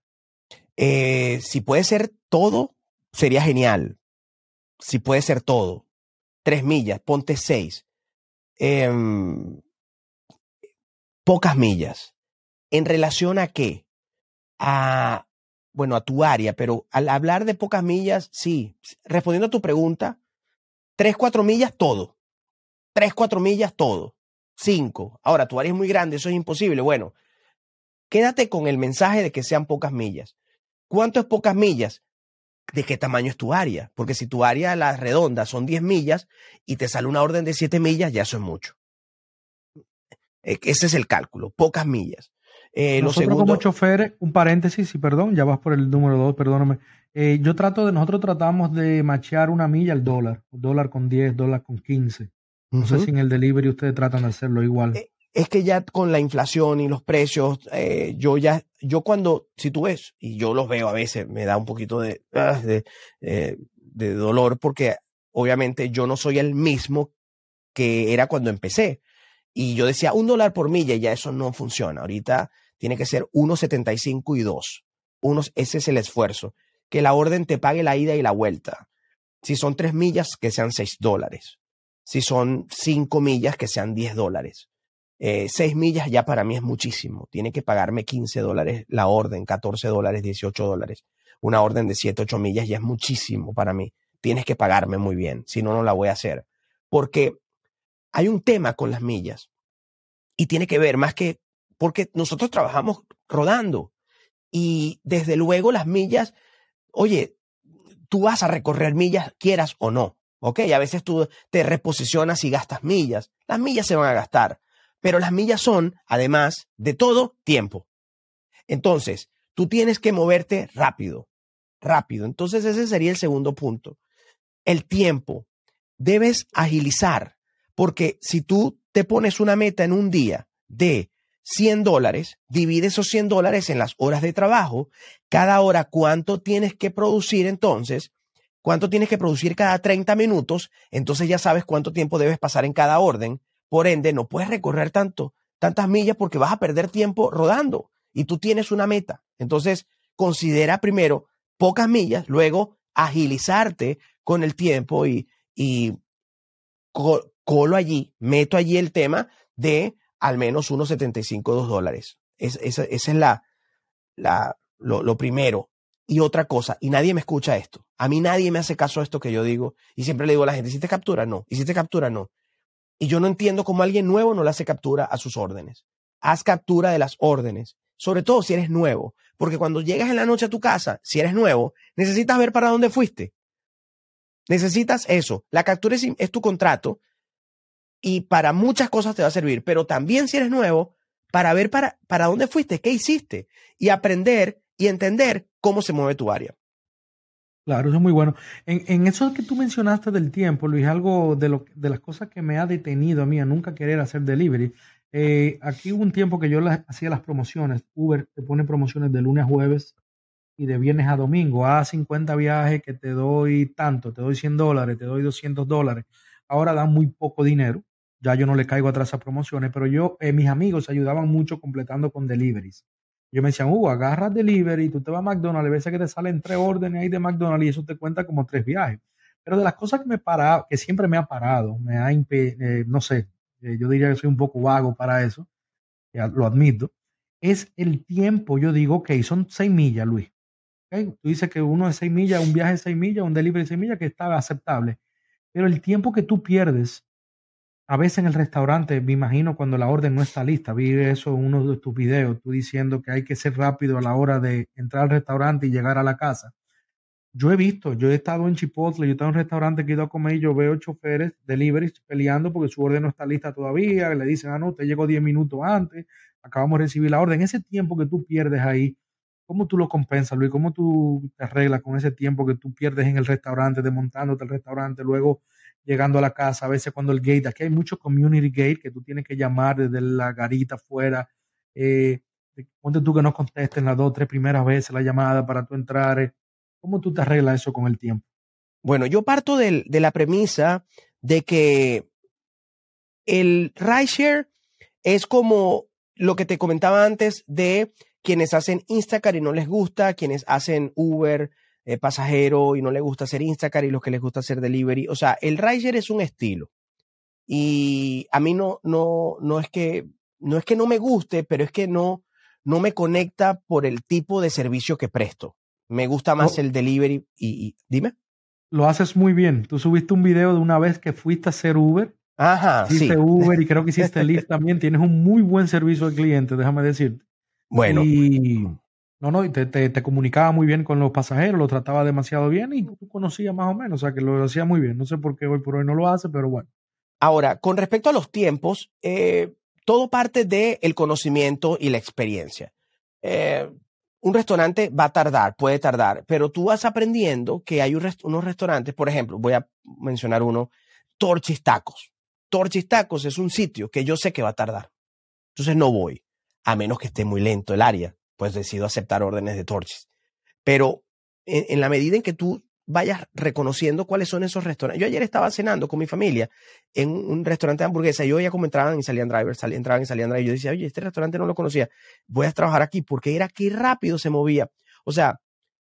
Eh, si puede ser todo, sería genial. Si puede ser todo. Tres millas, ponte seis. Em, pocas millas. ¿En relación a qué? A bueno, a tu área, pero al hablar de pocas millas, sí, respondiendo a tu pregunta, tres, cuatro millas, todo. Tres, cuatro millas, todo. Cinco. Ahora, tu área es muy grande, eso es imposible. Bueno, quédate con el mensaje de que sean pocas millas. ¿Cuánto es pocas millas? ¿De qué tamaño es tu área? Porque si tu área, la redonda, son 10 millas y te sale una orden de 7 millas, ya eso es mucho. E, ese es el cálculo, pocas millas. Eh, nosotros como choferes, un paréntesis, y perdón, ya vas por el número dos, perdóname. Eh, yo trato de, nosotros tratamos de machear una milla al dólar, dólar con 10, dólar con 15. No sé si en el delivery ustedes tratan de hacerlo igual. Eh, es que ya con la inflación y los precios, eh, yo ya, yo cuando, si tú ves, y yo los veo a veces, me da un poquito de, ah, de, de dolor porque obviamente yo no soy el mismo que era cuando empecé. Y yo decía, un dólar por milla, y ya eso no funciona. Ahorita tiene que ser 1.75 y 2. Unos, ese es el esfuerzo. Que la orden te pague la ida y la vuelta. Si son 3 millas, que sean 6 dólares. Si son 5 millas, que sean 10 dólares. Eh, 6 millas ya para mí es muchísimo. Tiene que pagarme 15 dólares la orden, 14 dólares, 18 dólares. Una orden de 7, 8 millas ya es muchísimo para mí. Tienes que pagarme muy bien, si no, no la voy a hacer. Porque hay un tema con las millas y tiene que ver más que porque nosotros trabajamos rodando y desde luego las millas, oye, tú vas a recorrer millas quieras o no, ¿ok? A veces tú te reposicionas y gastas millas. Las millas se van a gastar, pero las millas son, además de todo, tiempo. Entonces, tú tienes que moverte rápido, rápido. Entonces, ese sería el segundo punto. El tiempo. Debes agilizar. Porque si tú te pones una meta en un día de 100 dólares, divide esos 100 dólares en las horas de trabajo, cada hora cuánto tienes que producir entonces, cuánto tienes que producir cada 30 minutos, entonces ya sabes cuánto tiempo debes pasar en cada orden, por ende no puedes recorrer tanto, tantas millas porque vas a perder tiempo rodando y tú tienes una meta. Entonces, considera primero pocas millas, luego agilizarte con el tiempo y, y colo allí, meto allí el tema de al menos unos 75 dólares. Es, esa, es la, la, lo, primero. Y otra cosa, y nadie me escucha esto. A mí nadie me hace caso a esto que yo digo. Y siempre le digo a la gente, ¿hiciste captura? No. ¿Hiciste captura? No. Y yo no entiendo cómo alguien nuevo no le hace captura a sus órdenes. Haz captura de las órdenes. Sobre todo si eres nuevo. Porque cuando llegas en la noche a tu casa, si eres nuevo, necesitas ver para dónde fuiste. Necesitas eso. La captura es tu contrato y para muchas cosas te va a servir, pero también si eres nuevo, para ver para, para dónde fuiste, qué hiciste y aprender y entender cómo se mueve tu área. Claro, eso es muy bueno. En, en eso que tú mencionaste del tiempo, Luis, algo de, lo, de las cosas que me ha detenido a mí a nunca querer hacer delivery. Eh, aquí hubo un tiempo que yo hacía las promociones. Uber te pone promociones de lunes a jueves y de viernes a domingo. A 50 viajes que te doy tanto, te doy 100 dólares, te doy 200 dólares. Ahora dan muy poco dinero ya yo no le caigo atrás a promociones, pero yo, eh, mis amigos ayudaban mucho completando con deliveries. Yo me decían, uh, agarras delivery, tú te vas a McDonald's, a veces que te salen tres órdenes ahí de McDonald's y eso te cuenta como tres viajes. Pero de las cosas que me para, que siempre me ha parado, me ha eh, no sé, eh, yo diría que soy un poco vago para eso, lo admito, es el tiempo. Yo digo, ok, son seis millas, Luis. Tú dices que uno de seis millas, un viaje de seis millas, un delivery de seis millas, que está aceptable. Pero el tiempo que tú pierdes a veces en el restaurante, me imagino cuando la orden no está lista, vi eso en uno de tus videos, tú diciendo que hay que ser rápido a la hora de entrar al restaurante y llegar a la casa. Yo he visto, yo he estado en Chipotle, yo he estado en un restaurante que he ido a comer y yo veo choferes, deliveries, peleando porque su orden no está lista todavía, le dicen, ah, no, usted llegó 10 minutos antes, acabamos de recibir la orden. Ese tiempo que tú pierdes ahí, ¿cómo tú lo compensas, Luis? ¿Cómo tú te arreglas con ese tiempo que tú pierdes en el restaurante, desmontándote el restaurante, luego llegando a la casa, a veces cuando el gate, aquí hay mucho community gate que tú tienes que llamar desde la garita afuera. Eh, ponte tú que no contesten las dos tres primeras veces la llamada para tú entrar. Eh, ¿Cómo tú te arreglas eso con el tiempo? Bueno, yo parto de, la premisa de que el rideshare es como lo que te comentaba antes de quienes hacen Instacart y no les gusta, quienes hacen Uber, eh, pasajero y no le gusta hacer Instacart y los que les gusta hacer delivery. O sea, el rider es un estilo. Y a mí no, no, no es que, no es que no me guste, pero es que no, no me conecta por el tipo de servicio que presto. Me gusta más el delivery y, dime. Lo haces muy bien. Tú subiste un video de una vez que fuiste a hacer Uber. Ajá, hiciste Uber y creo que hiciste Lyft también. Tienes un muy buen servicio al cliente, déjame decirte. Bueno. Y no, no, y te, te, comunicaba muy bien con los pasajeros, lo trataba demasiado bien y tú conocías más o menos, o sea que lo hacía muy bien. No sé por qué hoy por hoy no lo hace, pero bueno. Ahora, con respecto a los tiempos, eh, todo parte del conocimiento y la experiencia. Eh, un restaurante va a tardar, puede tardar, pero tú vas aprendiendo que hay unos restaurantes, por ejemplo, voy a mencionar uno, Torchis Tacos. Torchis Tacos es un sitio que yo sé que va a tardar. Entonces no voy, a menos que esté muy lento el área, pues decido aceptar órdenes de Torchis. Pero en, la medida en que tú vayas reconociendo cuáles son esos restaurantes. Yo ayer estaba cenando con mi familia en un restaurante de hamburguesa y yo ya como entraban y salían drivers, entraban y salían drivers. Yo decía, oye, este restaurante no lo conocía, voy a trabajar aquí porque era que rápido se movía. O sea,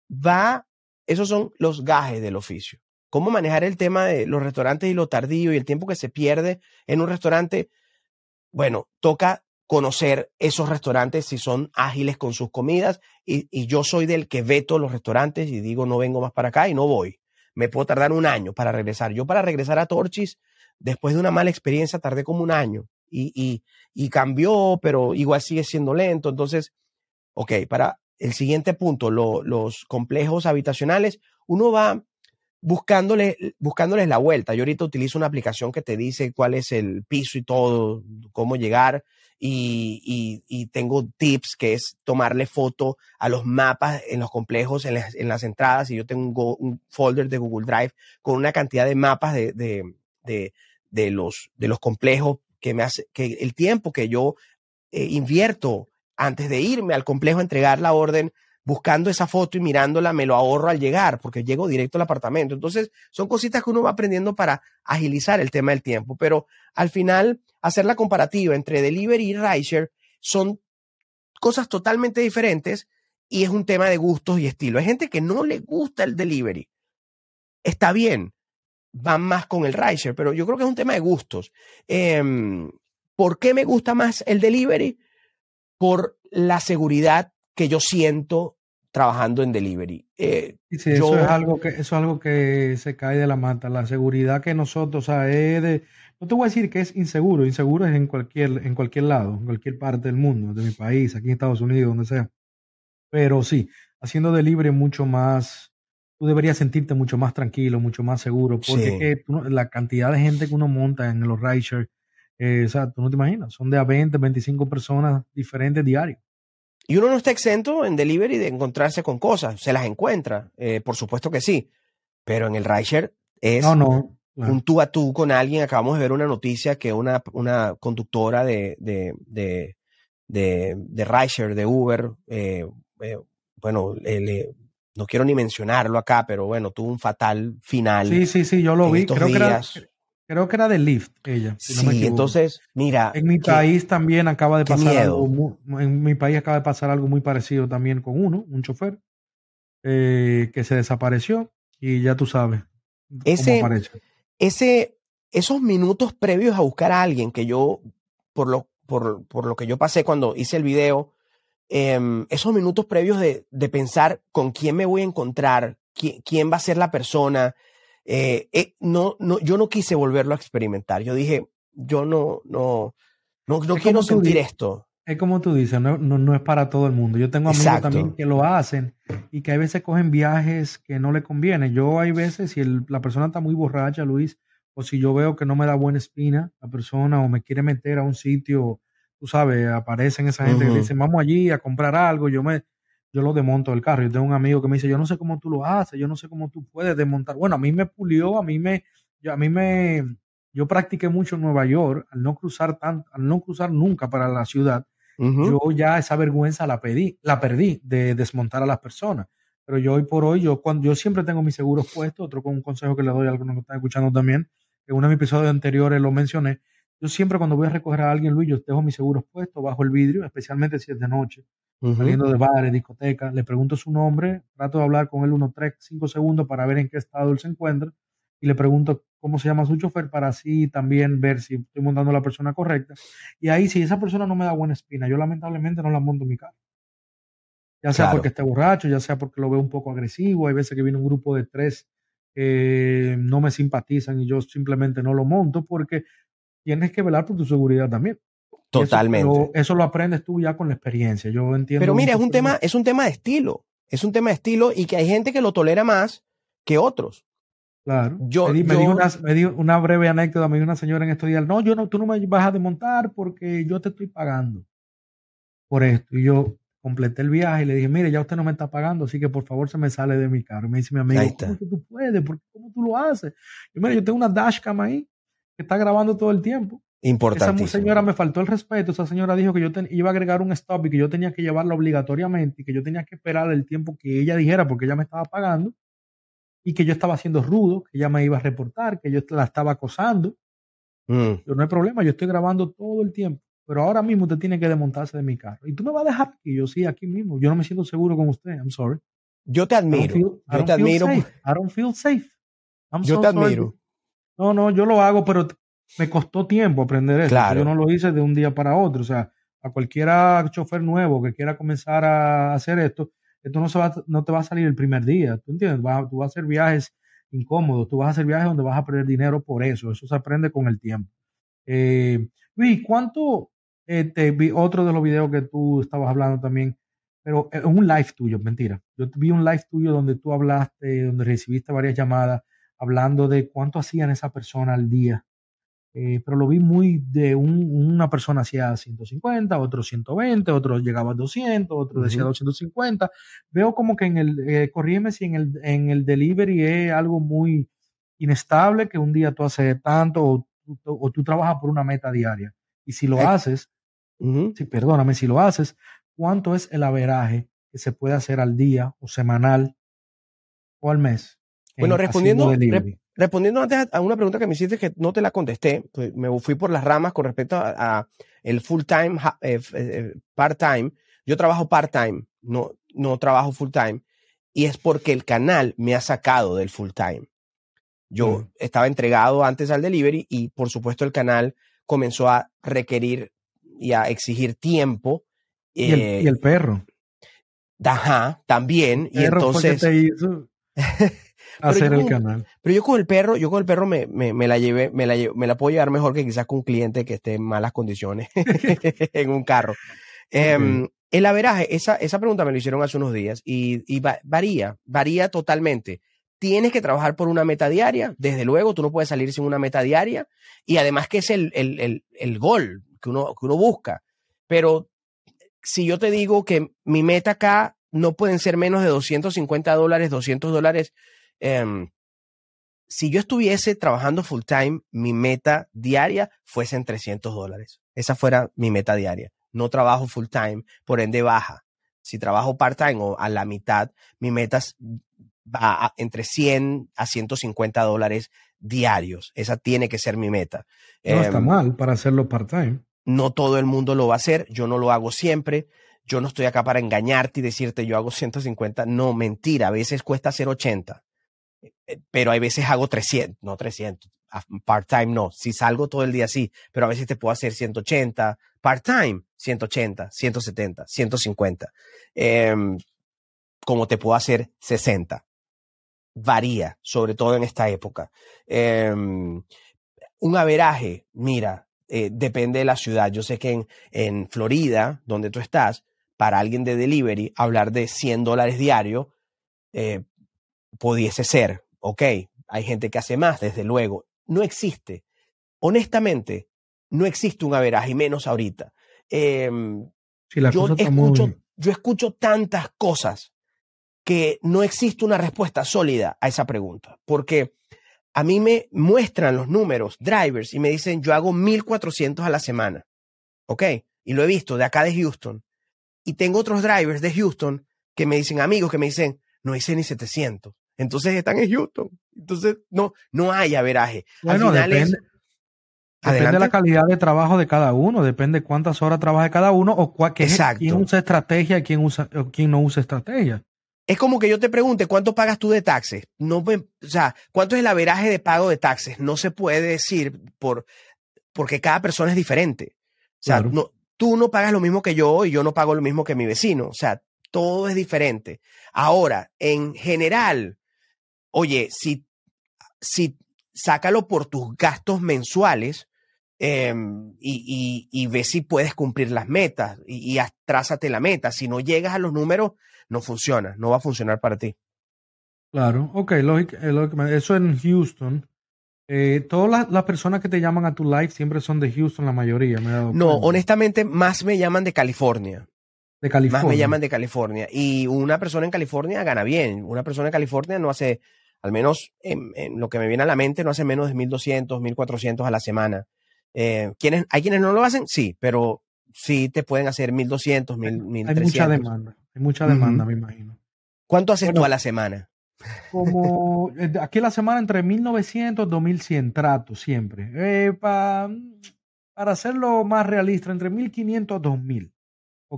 va, esos son los gajes del oficio. Cómo manejar el tema de los restaurantes y lo tardío y el tiempo que se pierde en un restaurante. Bueno, toca conocer esos restaurantes si son ágiles con sus comidas y, yo soy del que veto los restaurantes y digo no vengo más para acá y no voy. Me puedo tardar un año para regresar. Yo para regresar a Torchis, después de una mala experiencia, tardé como un año y, y, cambió, pero igual sigue siendo lento. Entonces, ok, para el siguiente punto, los complejos habitacionales, uno va buscándole, buscándoles la vuelta. Yo ahorita utilizo una aplicación que te dice cuál es el piso y todo, cómo llegar y, tengo tips que es tomarle foto a los mapas en los complejos, en las, entradas, y yo tengo un, folder de Google Drive con una cantidad de mapas de, de, los, de los complejos que me hace, que el tiempo que yo eh, invierto antes de irme al complejo a entregar la orden, buscando esa foto y mirándola, me lo ahorro al llegar, porque llego directo al apartamento. Entonces, son cositas que uno va aprendiendo para agilizar el tema del tiempo, pero al final hacer la comparativa entre delivery y rideshare son cosas totalmente diferentes y es un tema de gustos y estilo. Hay gente que no le gusta el delivery. Está bien, van más con el rideshare, pero yo creo que es un tema de gustos. Em, ¿Por qué me gusta más el delivery? Por la seguridad que yo siento trabajando en delivery. Eh, eso, es algo que, eso es algo que se cae de la mata, la seguridad que nosotros, o sea, es de, no te voy a decir que es inseguro, inseguro es en cualquier, en cualquier lado, en cualquier parte del mundo, de mi país, aquí en Estados Unidos, donde sea. Pero sí, haciendo delivery mucho más, tú deberías sentirte mucho más tranquilo, mucho más seguro, porque la cantidad de gente que uno monta en los rideshare, eh, o sea, tú no te imaginas, son de a 20, 25 personas diferentes diarios. Y uno no está exento en delivery de encontrarse con cosas, se las encuentra, eh, por supuesto que sí, pero en el rideshare es no, no un tú a tú con alguien. Acabamos de ver una noticia que una, una conductora de, de, de, de, de Rideshare, de Uber, eh, eh, bueno, no quiero ni mencionarlo acá, pero bueno, tuvo un fatal final. Sí, sí, sí, yo lo vi. Creo que, era, creo que era de Lyft ella. sí, entonces, mira. En mi país también acaba de pasar algo. en mi país acaba de pasar algo muy parecido también con uno, un chofer, eh, que se desapareció y ya tú sabes. Ese, cómo ese, esos minutos previos a buscar a alguien que yo, por lo, por, por lo que yo pasé cuando hice el video, em, esos minutos previos de, de, pensar con quién me voy a encontrar, quién, va a ser la persona, eh, eh, no, no, yo no quise volverlo a experimentar. Yo dije, yo no, no, no, no quiero sentir esto. Es como tú dices, no, no, es para todo el mundo. Yo tengo amigos también que lo hacen y que a veces cogen viajes que no le conviene. Yo hay veces, si la persona está muy borracha, Luis, o si yo veo que no me da buena espina la persona o me quiere meter a un sitio, tú sabes, aparecen esa gente que dicen, vamos allí a comprar algo, yo me, yo lo desmonto del carro. Yo tengo un amigo que me dice, yo no sé cómo tú lo haces, yo no sé cómo tú puedes desmontar. Bueno, a mí me pulió, a mí me, yo, a mí me, yo practiqué mucho en Nueva York, al no cruzar tan, al no cruzar nunca para la ciudad, yo ya esa vergüenza la pedí, la perdí de desmontar a las personas. Pero yo hoy por hoy, yo cuando yo siempre tengo mis seguros puestos, otro con un consejo que le doy a algunos que están escuchando también, en uno de mis episodios anteriores lo mencioné, yo siempre cuando voy a recoger a alguien, Luis, yo dejo mis seguros puestos bajo el vidrio, especialmente si es de noche, saliendo de bares, discotecas, le pregunto su nombre, trato de hablar con él unos 3, 5 segundos para ver en qué estado él se encuentra y le pregunto cómo se llama su chofer para así también ver si estoy montando a la persona correcta. Y ahí, si esa persona no me da buena espina, yo lamentablemente no la monto en mi carro. Ya sea porque esté borracho, ya sea porque lo veo un poco agresivo. Hay veces que viene un grupo de tres que no me simpatizan y yo simplemente no lo monto porque tienes que velar por tu seguridad también. Totalmente. Eso, lo aprendes tú ya con la experiencia. Yo entiendo. Pero mira, es un tema, es un tema de estilo. Es un tema de estilo y que hay gente que lo tolera más que otros. Claro. Yo, me, me, dijo una, me, una, breve anécdota, me dijo una señora en estos días, no, yo no, tú no me vas a desmontar porque yo te estoy pagando por esto. Y yo completé el viaje y le dije, mire, ya usted no me está pagando, así que por favor se me sale de mi carro. Y me dice mi amigo, ¿cómo que tú puedes? ¿Cómo tú lo haces? Y mire, yo tengo una dashcam ahí que está grabando todo el tiempo. Importante. Esa señora me faltó el respeto. Esa señora dijo que yo iba a agregar un stop y que yo tenía que llevarla obligatoriamente y que yo tenía que esperar el tiempo que ella dijera porque ella me estaba pagando y que yo estaba haciendo rudo, que ella me iba a reportar, que yo la estaba acosando. Mm. Pero no hay problema, yo estoy grabando todo el tiempo. Pero ahora mismo usted tiene que desmontarse de mi carro. Y tú me vas a dejar aquí. Yo sí, aquí mismo. Yo no me siento seguro con usted. I'm sorry. Yo te admiro. yo te admiro. I don't feel safe. yo te admiro. No, no, yo lo hago, pero me costó tiempo aprender eso. Claro. Yo no lo hice de un día para otro. O sea, a cualquiera chofer nuevo que quiera comenzar a hacer esto, esto no, se va, no te va a salir el primer día. ¿Tú entiendes? tú vas a hacer viajes incómodos, tú vas a hacer viajes donde vas a perder dinero por eso. Eso se aprende con el tiempo. Eh, Luis, ¿cuánto eh, te vi otro de los videos que tú estabas hablando también? Pero es un live tuyo, mentira. Yo vi un live tuyo donde tú hablaste, donde recibiste varias llamadas hablando de cuánto hacían esa persona al día eh, pero lo vi muy de una persona hacía 150, otro 120, otro llegaba a 200, otro decía 250. Veo como que en el, eh, corrígeme si en el, en el delivery es algo muy inestable, que un día tú haces tanto o, o tú trabajas por una meta diaria. Y si lo haces, si, perdóname, si lo haces, ¿cuánto es el averaje que se puede hacer al día o semanal o al mes? Bueno, respondiendo, Respondiendo antes a una pregunta que me hiciste que no te la contesté, pues, me fui por las ramas con respecto a, el full time, eh, eh, part time. Yo trabajo part time, no, no trabajo full time, y es porque el canal me ha sacado del full time. Yo mm. estaba entregado antes al delivery y por supuesto el canal comenzó a requerir y a exigir tiempo. ¿Y, el, eh, perro? Ajá, también. y entonces. hacer el canal. Pero yo con el perro, yo con el perro me, me, la llevé, me la, me la puedo llevar mejor que quizás con un cliente que esté en malas condiciones en un carro. Em, el averaje, esa, esa pregunta me lo hicieron hace unos días y, y varía, varía totalmente. Tienes que trabajar por una meta diaria, desde luego, tú no puedes salir sin una meta diaria y además que es el, el, el, el gol que uno, que uno busca. Pero si yo te digo que mi meta acá no pueden ser menos de 250 dólares, 200 dólares Em, si yo estuviese trabajando full time, mi meta diaria fuese en 300 dólares. Esa fuera mi meta diaria. No trabajo full time, por ende baja. Si trabajo part time o a la mitad, mi meta va entre 100 a 150 dólares diarios. Esa tiene que ser mi meta. No está em, mal para hacerlo part time. No todo el mundo lo va a hacer. Yo no lo hago siempre. Yo no estoy acá para engañarte y decirte yo hago 150. No, mentira. A veces cuesta hacer 80 eh, pero hay veces hago 300, no 300, part-time no, si salgo todo el día sí, pero a veces te puedo hacer 180, part-time 180, 170, 150, como te puedo hacer 60. Varía, sobre todo en esta época. Em, un averaje, mira, eh, depende de la ciudad. Yo sé que en, en Florida, donde tú estás, para alguien de delivery, hablar de 100 dólares diario, eh, pudiese ser, ok, hay gente que hace más, desde luego, no existe. Honestamente, no existe un averaje, menos ahorita. Em, yo, escucho, yo escucho tantas cosas que no existe una respuesta sólida a esa pregunta, porque a mí me muestran los números, drivers, y me dicen, yo hago 1.400 a la semana, ¿ok? Y lo he visto de acá de Houston. Y tengo otros drivers de Houston que me dicen, amigos, que me dicen, no hice ni 700 entonces están en Houston. Entonces no, no hay averaje. Bueno, depende, de la calidad de trabajo de cada uno, depende cuántas horas trabaja cada uno o cuál, quién usa estrategia y quién, usa, quién no usa estrategia. Es como que yo te pregunte, ¿cuánto pagas tú de taxes? No, o sea, ¿cuánto es el averaje de pago de taxes? No se puede decir por, porque cada persona es diferente. O sea, no, tú no pagas lo mismo que yo y yo no pago lo mismo que mi vecino. O sea, todo es diferente. Ahora, en general, oye, si, si sácalo por tus gastos mensuales em, y, y, ve si puedes cumplir las metas y, y trázate la meta. Si no llegas a los números, no funciona, no va a funcionar para ti. Claro, ok, lógicamente. Eso en Houston. Eh, todas las, personas que te llaman a tu live siempre son de Houston, la mayoría. no, honestamente, más me llaman de California. De California. Más me llaman de California. Y una persona en California gana bien. Una persona en California no hace, al menos en, lo que me viene a la mente, no hace menos de 1.200, 1.400 a la semana. Eh, ¿quiénes, ¿Hay quienes no lo hacen? Sí, pero sí te pueden hacer 1.200, 1.300. Hay mucha demanda. Hay mucha demanda, me imagino. ¿Cuánto haces tú a la semana? Como eh, aquí la semana entre 1900 y 2100 trato siempre. Eh, para hacerlo más realista, entre 1500 y 2000.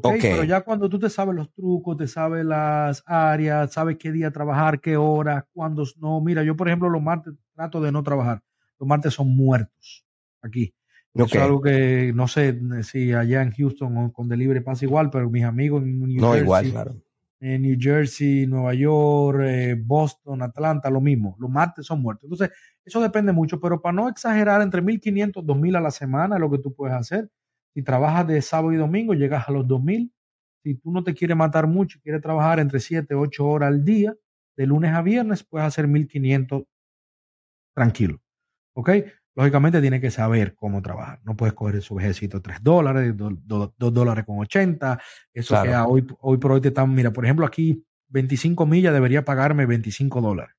¿Okay? Pero ya cuando tú te sabes los trucos, te sabes las áreas, sabes qué día trabajar, qué hora, cuándo no. Mira, yo por ejemplo los martes trato de no trabajar. Los martes son muertos aquí. Eso es algo que no sé si allá en Houston o con Delivery pasa igual, pero mis amigos en New no, igual, claro en New Jersey, Nueva York, eh, Boston, Atlanta, lo mismo. Los martes son muertos. Entonces, eso depende mucho, pero para no exagerar, entre 1.500, 2.000 a la semana es lo que tú puedes hacer. Si trabajas de sábado y domingo, llegas a los 2.000. Si tú no te quieres matar mucho, quieres trabajar entre 7, 8 horas al día, de lunes a viernes, puedes hacer 1.500 tranquilo. ¿Ok? lógicamente tiene que saber cómo trabajar. No puedes coger su ejército 3 dólares, 2 dólares con 80. Eso hoy, hoy por hoy te están, mira, por ejemplo, aquí 25 millas debería pagarme 25 dólares.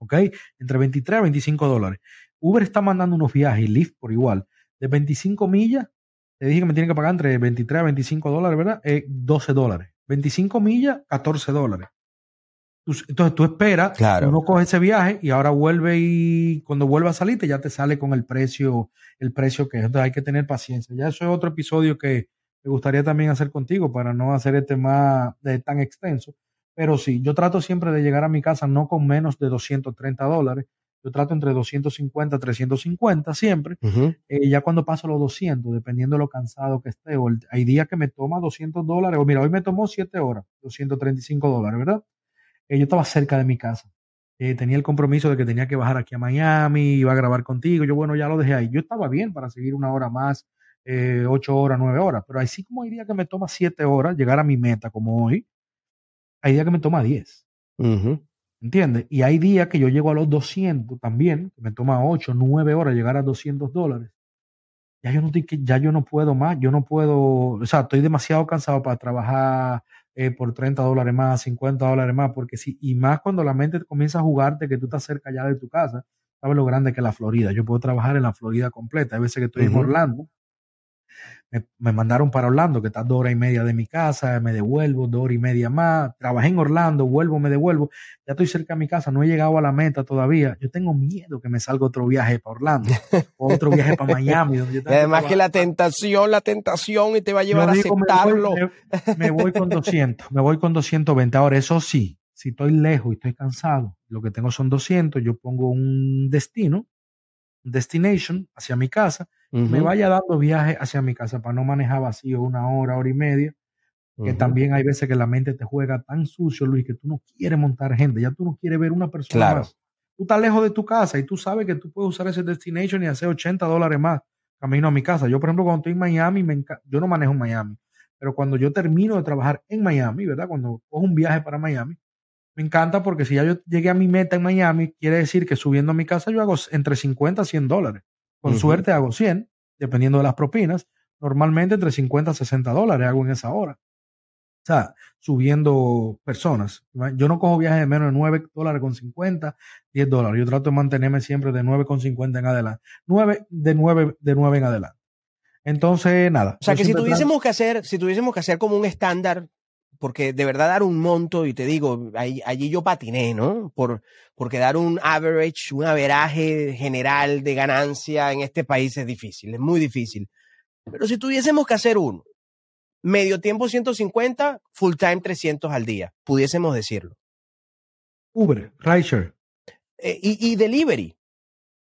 ¿Ok? Entre 23 a 25 dólares. Uber está mandando unos viajes y Lyft por igual. De 25 millas, te dije que me tienen que pagar entre 23 a 25 dólares, ¿verdad? 12 dólares. 25 millas, 14 dólares. Entonces tú esperas, claro. uno coge ese viaje y ahora vuelve y cuando vuelva a salirte ya te sale con el precio, el precio que es. Entonces hay que tener paciencia. Ya eso es otro episodio que me gustaría también hacer contigo para no hacer este más de, tan extenso. Pero sí, yo trato siempre de llegar a mi casa no con menos de 230 dólares. Yo trato entre 250 y 350 siempre. Eh, ya cuando paso los 200, dependiendo de lo cansado que esté, o hay días que me toma 200 dólares, o mira, hoy me tomó 7 horas, 235 dólares, ¿verdad? yo estaba cerca de mi casa. Eh, tenía el compromiso de que tenía que bajar aquí a Miami, iba a grabar contigo. Yo, bueno, ya lo dejé ahí. Yo estaba bien para seguir una hora más, eh, ocho horas, nueve horas. Pero así como hay días que me toma siete horas llegar a mi meta, como hoy, hay días que me toma diez. ¿Entiendes? Y hay días que yo llego a los 200 también, que me toma ocho, nueve horas llegar a 200 dólares. Ya yo no, ya yo no puedo más, yo no puedo, o sea, estoy demasiado cansado para trabajar eh, por 30 dólares más, 50 dólares más, porque sí, y más cuando la mente comienza a jugarte que tú estás cerca ya de tu casa, sabes lo grande que es la Florida. Yo puedo trabajar en la Florida completa. Hay veces que estoy en Orlando me, mandaron para Orlando, que está dos horas y media de mi casa, me devuelvo, dos horas y media más, trabajé en Orlando, vuelvo, me devuelvo, ya estoy cerca de mi casa, no he llegado a la meta todavía, yo tengo miedo que me salga otro viaje para Orlando, otro viaje para Miami. además que, la tentación, la tentación y te va a llevar a aceptarlo. Me voy, con 200, me voy con 220, ahora eso sí, si estoy lejos y estoy cansado, lo que tengo son 200, yo pongo un destino, destination hacia mi casa, me vaya dando viaje hacia mi casa para no manejar vacío una hora, hora y media. Que también hay veces que la mente te juega tan sucio, Luis, que tú no quieres montar gente, ya tú no quieres ver una persona más. Tú estás lejos de tu casa y tú sabes que tú puedes usar ese destination y hacer 80 dólares más camino a mi casa. Yo, por ejemplo, cuando estoy en Miami, me yo no manejo en Miami, pero cuando yo termino de trabajar en Miami, ¿verdad? Cuando cojo un viaje para Miami, me encanta porque si ya yo llegué a mi meta en Miami, quiere decir que subiendo a mi casa yo hago entre 50 a 100 dólares. Con suerte hago 100, dependiendo de las propinas. Normalmente entre 50 a 60 dólares hago en esa hora. O sea, subiendo personas. Yo no cojo viajes de menos de 9 dólares con 50, 10 dólares. Yo trato de mantenerme siempre de 9 con 50 en adelante. 9 de 9 de 9 en adelante. Entonces, nada. O sea, que si tuviésemos que hacer, si tuviésemos que hacer como un estándar porque de verdad dar un monto, y te digo, allí, yo patiné, ¿no? Por, porque dar un average, un averaje general de ganancia en este país es difícil, es muy difícil. Pero si tuviésemos que hacer uno, medio tiempo 150, full time 300 al día, pudiésemos decirlo. Uber, rideshare. Eh, y, delivery.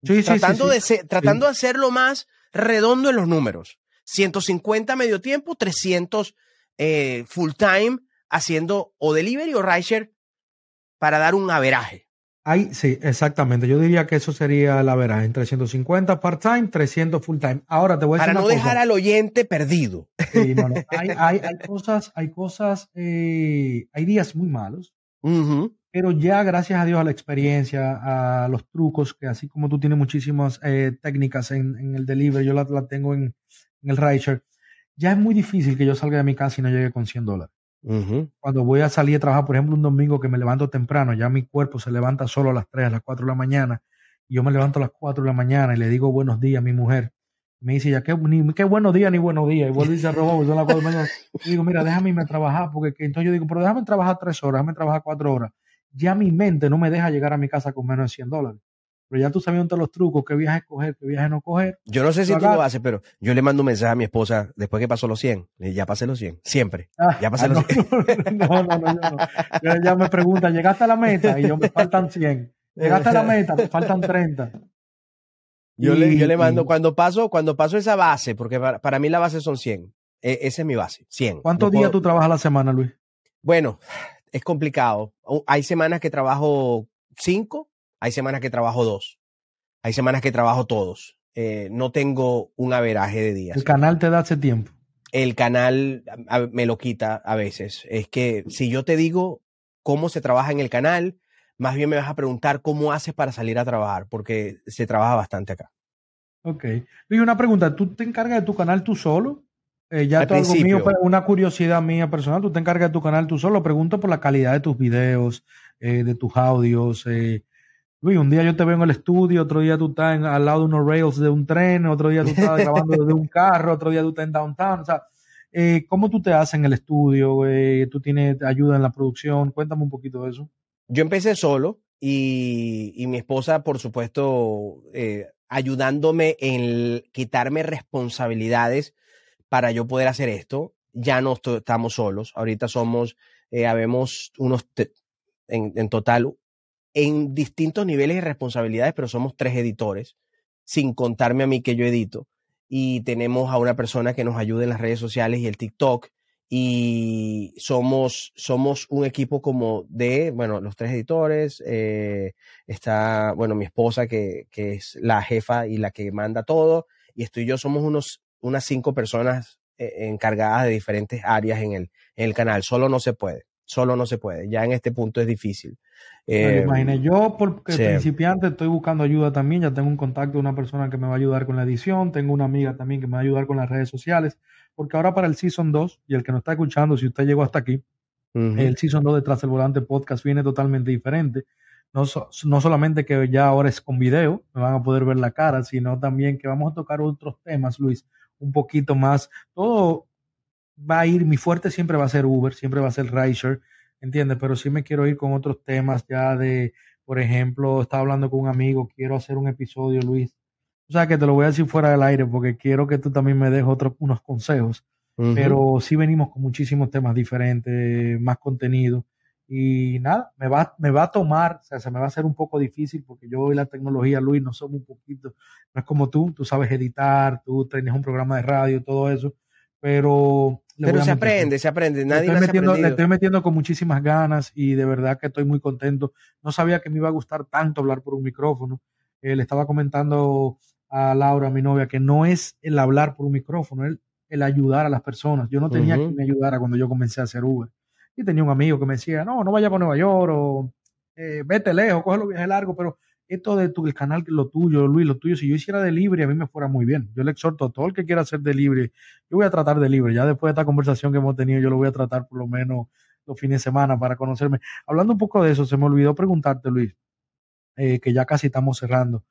Sí, tratando, sí, De tratando de hacerlo más redondo en los números. 150 medio tiempo, 300 eh, full time haciendo o delivery o rideshare para dar un averaje. Ahí, sí, exactamente. Yo diría que eso sería el averaje, entre 150 part-time, 300 full-time. Ahora te voy a decir Para no dejar al oyente perdido. Hay, hay, hay, cosas, hay cosas, eh, hay días muy malos pero ya gracias a Dios a la experiencia, a los trucos, que así como tú tienes muchísimas eh, técnicas en, el delivery, yo la, tengo en, el rideshare, ya es muy difícil que yo salga de mi casa y no llegue con 100 dólares. Cuando voy a salir a trabajar, por ejemplo, un domingo que me levanto temprano, ya mi cuerpo se levanta solo a las 3, a las 4 de la mañana, y yo me levanto a las 4 de la mañana y le digo buenos días a mi mujer. Me dice ya, qué, ni, qué buenos días ni buenos días. Y vuelvo y dice, robo, a las 4 de la mañana. Y digo, mira, déjame irme a trabajar, porque entonces yo digo, pero déjame trabajar 3 horas, déjame trabajar 4 horas ya mi mente no me deja llegar a mi casa con menos de 100 dólares. Pero ya tú sabes todos los trucos, qué viaje coger, qué viaje no coger. Yo no sé si tú lo haces, pero yo le mando un mensaje a mi esposa después que pasó los 100. Ya pasé los 100, siempre. Ah, ya pasé ah, los 100. No, no, no, no, no. Ella me pregunta, ¿llegaste a la meta? Y yo, me faltan 100. ¿Llegaste a la meta? Me faltan 30. Yo, le, yo le mando, cuando paso, cuando paso esa base, porque para, mí la base son 100. E, esa es mi base, 100. ¿Cuántos días tú trabajas a la semana, Luis? Bueno, es complicado. Hay semanas que trabajo cinco, hay semanas que trabajo dos, hay semanas que trabajo todos. Eh, no tengo un averaje de días. ¿El canal te da ese tiempo? El canal me lo quita a veces. Es que si yo te digo cómo se trabaja en el canal, más bien me vas a preguntar cómo haces para salir a trabajar, porque se trabaja bastante acá. Ok. Y una pregunta, ¿tú te encargas de tu canal tú solo? Eh, ya algo mío, una curiosidad mía personal, tú te encargas de tu canal tú solo, pregunto por la calidad de tus videos, eh, de tus audios. Eh. Luis, un día yo te veo en el estudio, otro día tú estás al lado de unos rails de un tren, otro día tú estás grabando desde un carro, otro día tú estás en downtown. O sea, eh, ¿cómo tú te haces en el estudio? ¿Tú tienes ayuda en la producción? Cuéntame un poquito de eso. Yo empecé solo y, y mi esposa, por supuesto, ayudándome en quitarme responsabilidades para yo poder hacer esto. Ya no estamos solos. Ahorita somos, eh, habemos unos, en, total, en distintos niveles de responsabilidades, pero somos tres editores, sin contarme a mí que yo edito. Y tenemos a una persona que nos ayuda en las redes sociales y el TikTok. Y somos, somos un equipo como de, bueno, los tres editores. Eh, está, bueno, mi esposa que, que es la jefa y la que manda todo. Y estoy yo, somos unos unas cinco personas eh, encargadas de diferentes áreas en el, en el canal. Solo no se puede, solo no se puede. Ya en este punto es difícil. Eh, yo, porque principiante, estoy buscando ayuda también. Ya tengo un contacto de una persona que me va a ayudar con la edición. Tengo una amiga también que me va a ayudar con las redes sociales. Porque ahora para el Season 2, y el que nos está escuchando, si usted llegó hasta aquí, el Season 2 de Tras el Volante Podcast viene totalmente diferente. No, no, solamente que ya ahora es con video, me van a poder ver la cara, sino también que vamos a tocar otros temas, Luis, un poquito más. Todo va a ir, mi fuerte siempre va a ser Uber, siempre va a ser Rideshare, ¿entiendes? Pero sí me quiero ir con otros temas ya de, por ejemplo, estaba hablando con un amigo, quiero hacer un episodio, Luis. O sea, que te lo voy a decir fuera del aire porque quiero que tú también me des otros unos consejos. Pero sí venimos con muchísimos temas diferentes, más contenido. Y nada, me va, me va a tomar, o sea, se me va a hacer un poco difícil porque yo y la tecnología, Luis, no somos un poquito, no es como tú, tú sabes editar, tú tienes un programa de radio, todo eso, pero... Pero se aprende, se aprende, nadie le estoy, metiendo, le estoy metiendo con muchísimas ganas y de verdad que estoy muy contento. No sabía que me iba a gustar tanto hablar por un micrófono. Eh, le estaba comentando a Laura, mi novia, que no es el hablar por un micrófono, es el ayudar a las personas. Yo no tenía que me ayudara cuando yo comencé a hacer Uber. Y tenía un amigo que me decía, no, no vaya para Nueva York o eh, vete lejos, coge los viajes largos, pero esto de tu, el canal, lo tuyo, Luis, lo tuyo, si yo hiciera delivery, a mí me fuera muy bien. Yo le exhorto a todo el que quiera hacer delivery, yo voy a tratar delivery. Ya después de esta conversación que hemos tenido, yo lo voy a tratar por lo menos los fines de semana para conocerme. Hablando un poco de eso, se me olvidó preguntarte, Luis, eh, que ya casi estamos cerrando.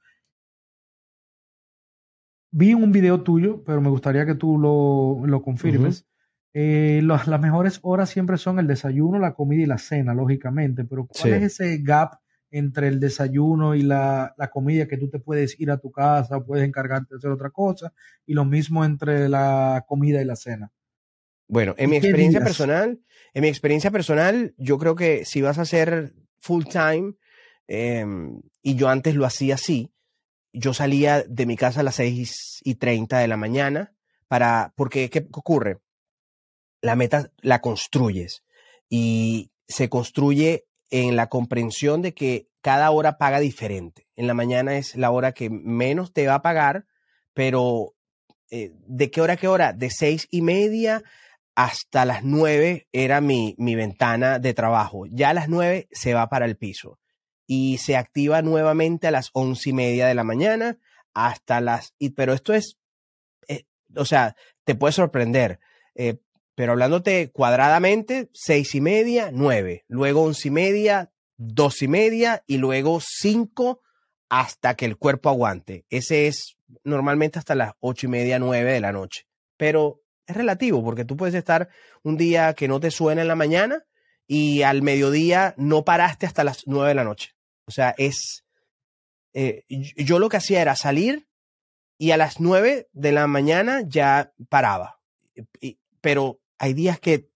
Vi un video tuyo, pero me gustaría que tú lo, lo confirmes. Eh, las mejores horas siempre son el desayuno, la comida y la cena, lógicamente, pero ¿cuál es ese gap entre el desayuno y la, comida que tú te puedes ir a tu casa, puedes encargarte de hacer otra cosa, y lo mismo entre la comida y la cena? Bueno, en mi experiencia personal, en mi experiencia personal, yo creo que si vas a hacer full time, em, y yo antes lo hacía así, yo salía de mi casa a las 6 y 30 de la mañana para, porque, ¿qué ocurre? la meta la construyes y se construye en la comprensión de que cada hora paga diferente. En la mañana es la hora que menos te va a pagar, pero eh, ¿de qué hora a qué hora? De seis y media hasta las 9 era mi, mi ventana de trabajo. Ya a las 9 se va para el piso y se activa nuevamente a las once y media de la mañana hasta las... Y, pero esto es, eh, o sea, te puede sorprender. Eh, pero hablándote cuadradamente, seis y media, nueve, luego once y media, dos y media y luego cinco hasta que el cuerpo aguante. Ese es normalmente hasta las ocho y media, nueve de la noche. Pero es relativo porque tú puedes estar un día que no te suena en la mañana y al mediodía no paraste hasta las nueve de la noche. O sea, es... Eh, yo lo que hacía era salir y a las nueve de la mañana ya paraba. pero hay días que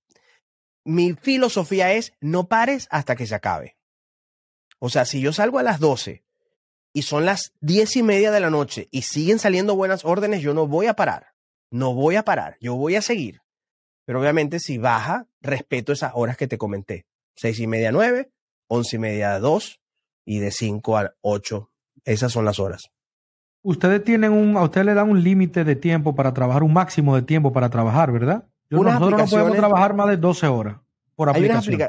mi filosofía es no pares hasta que se acabe. O sea, si yo salgo a las 12 y son las diez y media de la noche y siguen saliendo buenas órdenes, yo no voy a parar. No voy a parar. Yo voy a seguir. Pero obviamente si baja, respeto esas horas que te comenté. Seis y media, nueve, once y media, dos y de cinco a ocho. Esas son las horas. Ustedes tienen un, a ustedes le dan un límite de tiempo para trabajar, un máximo de tiempo para trabajar, ¿verdad? Nosotros no podemos trabajar más de 12 horas por aplicación.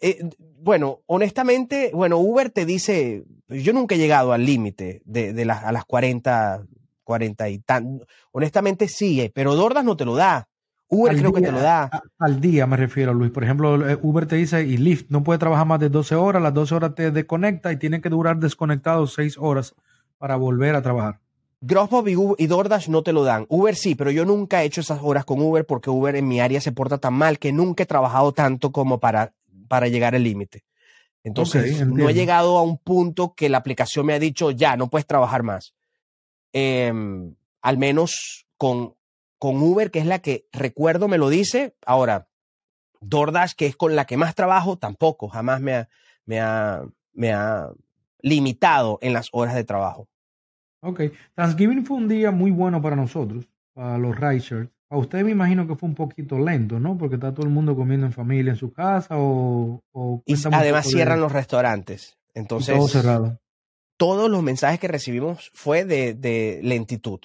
Eh, bueno, honestamente, bueno, Uber te dice, yo nunca he llegado al límite de, de a las 40, 40 y tan. Honestamente sí, pero Dordas no te lo da. Uber creo que te lo da. al día me refiero, Luis. Por ejemplo, eh, Uber te dice, y Lyft no puede trabajar más de 12 horas, las 12 horas te desconecta y tiene que durar desconectado 6 horas para volver a trabajar. Dropbox y, DoorDash no te lo dan. Uber sí, pero yo nunca he hecho esas horas con Uber porque Uber en mi área se porta tan mal que nunca he trabajado tanto como para, para llegar al límite. Entonces, no he llegado a un punto que la aplicación me ha dicho, ya, no puedes trabajar más. Em, al menos con, con Uber, que es la que recuerdo me lo dice. Ahora, DoorDash, que es con la que más trabajo, tampoco, jamás me ha, me ha, me ha limitado en las horas de trabajo. Ok. Thanksgiving fue un día muy bueno para nosotros, para los Rideshare. A usted me imagino que fue un poquito lento, ¿no? Porque está todo el mundo comiendo en familia en su casa o... y además cierran los restaurantes. Entonces... todo cerrado. Todos los mensajes que recibimos fue de, lentitud.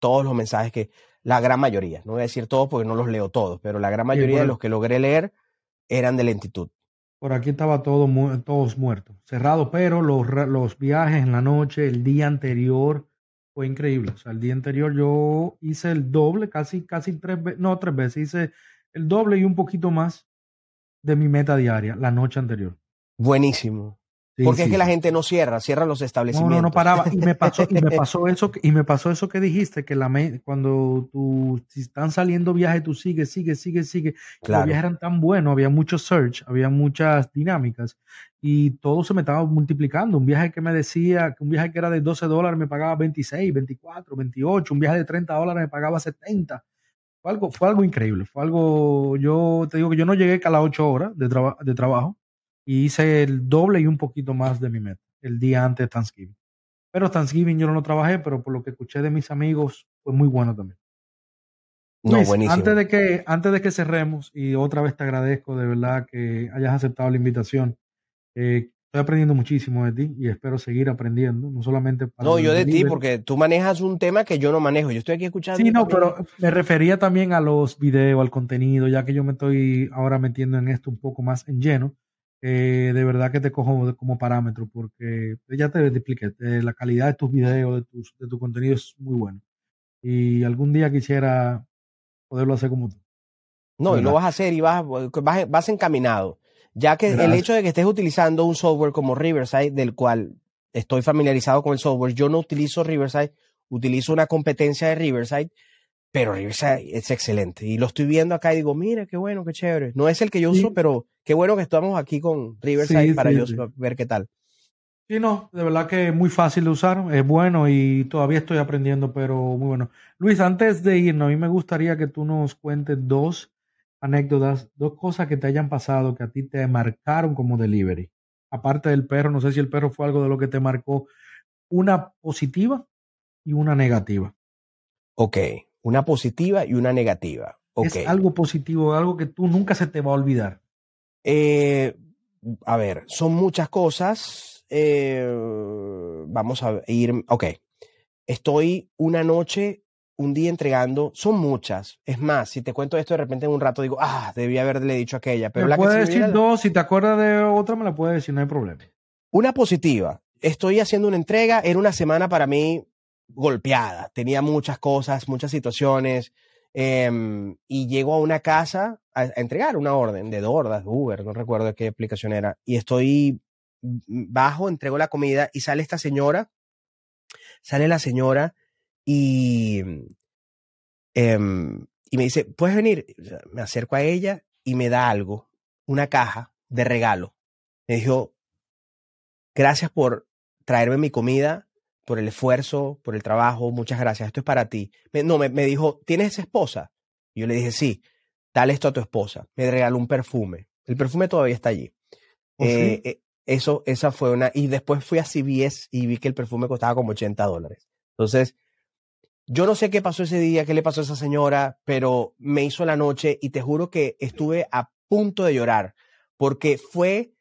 Todos los mensajes que... La gran mayoría. No voy a decir todos porque no los leo todos, pero la gran mayoría de los que logré leer eran de lentitud. Por aquí estaba todo todos muertos, cerrado, pero los, los viajes en la noche, el día anterior, fue increíble. O sea, el día anterior yo hice el doble, casi, casi tres veces, no tres veces, hice el doble y un poquito más de mi meta diaria la noche anterior. Buenísimo. Porque es que la gente no cierra, cierran los establecimientos. No, no, no paraba. Y me pasó, y me pasó eso, y me pasó eso que dijiste, que la cuando tú, si están saliendo viajes, tú sigues, sigues, sigues, sigues. Los viajes eran tan buenos, había mucho search, había muchas dinámicas, y todo se me estaba multiplicando. Un viaje que me decía, que un viaje que era de 12 dólares me pagaba 26, 24, 28, un viaje de 30 dólares me pagaba 70. Fue algo, fue algo increíble, fue algo, yo te digo que yo no llegué a las 8 horas de, de trabajo, y hice el doble y un poquito más de mi meta el día antes de Thanksgiving. Pero Thanksgiving yo no lo trabajé, pero por lo que escuché de mis amigos fue muy bueno también. No, buenísimo. Antes de, que, antes de que cerremos, y otra vez te agradezco de verdad que hayas aceptado la invitación. Eh, estoy aprendiendo muchísimo de ti y espero seguir aprendiendo, no solamente para... No, yo de ti, porque tú manejas un tema que yo no manejo. Yo estoy aquí escuchando. Sí, no, pero me refería también a los videos, al contenido, ya que yo me estoy ahora metiendo en esto un poco más en lleno. Eh, de verdad que te cojo como parámetro porque ya te expliqué, eh, la calidad de tus videos, de, tus, de tu contenido es muy bueno. Y algún día quisiera poderlo hacer como tú. No, y lo vas a hacer y vas, vas, encaminado. Ya que el hecho de que estés utilizando un software como Riverside, del cual estoy familiarizado con el software, yo no utilizo Riverside, utilizo una competencia de Riverside pero Riverside es excelente. Y lo estoy viendo acá y digo, mira, qué bueno, qué chévere. No es el que yo uso, pero qué bueno que estamos aquí con Riverside para yo ver qué tal. Sí, no, de verdad que es muy fácil de usar, es bueno y todavía estoy aprendiendo, pero muy bueno. Luis, antes de irnos, a mí me gustaría que tú nos cuentes dos anécdotas, dos cosas que te hayan pasado que a ti te marcaron como delivery. Aparte del perro, no sé si el perro fue algo de lo que te marcó, una positiva y una negativa. Ok, una positiva y una negativa. Es algo positivo, algo que tú nunca se te va a olvidar. Eh, a ver, son muchas cosas. Eh, vamos a ir. Ok. Estoy una noche un día entregando, son muchas. Es más, si te cuento esto de repente en un rato, digo, ah, debí haberle dicho aquella. Pero me la puedes que decir viene dos, si te acuerdas de otra, me la puedes decir, no hay problema. Una positiva. Estoy haciendo una entrega. Era una semana para mí golpeada. Tenía muchas cosas, muchas situaciones. em, y llego a una casa a, entregar una orden de Dordas, de Uber, no recuerdo qué aplicación era. Y estoy bajo, entrego la comida y sale esta señora. Sale la señora y, em, y me dice, ¿puedes venir? Me acerco a ella y me da algo, una caja de regalo. Me dijo, gracias por traerme mi comida, por el esfuerzo, por el trabajo, muchas gracias, esto es para ti. Me- no, me, me dijo, ¿tienes esposa? Y yo le dije, sí, dale esto a tu esposa. Me regaló un perfume. El perfume todavía está allí. ¿Oh? Eh, eh, eso, esa fue una. Y después fui a CVS y vi que el perfume costaba como 80 dólares. Entonces, yo no sé qué pasó ese día, qué le pasó a esa señora, pero me hizo la noche y te juro que estuve a punto de llorar porque fue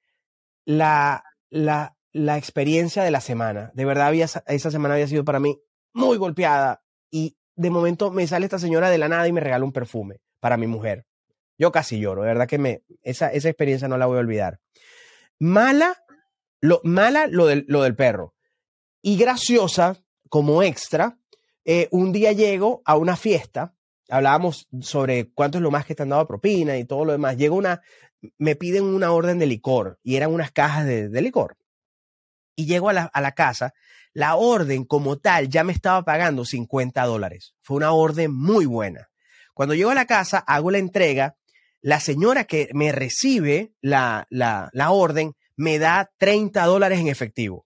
la, la, la experiencia de la semana. De verdad, había, esa semana había sido para mí muy golpeada y de momento me sale esta señora de la nada y me regala un perfume para mi mujer. Yo casi lloro, de verdad que me, esa, esa experiencia no la voy a olvidar. Mala, lo, mala lo del, lo del perro. Y graciosa, como extra, eh, un día llego a una fiesta, hablábamos sobre cuánto lo más que te han dado propina y todo lo demás. Llega una, me piden una orden de licor y eran unas cajas de, de licor. Y llego a la, a la casa, la orden como tal ya me estaba pagando 50 dólares. Fue una orden muy buena. Cuando llego a la casa, hago la entrega, la señora que me recibe la, la, la orden me da 30 dólares en efectivo.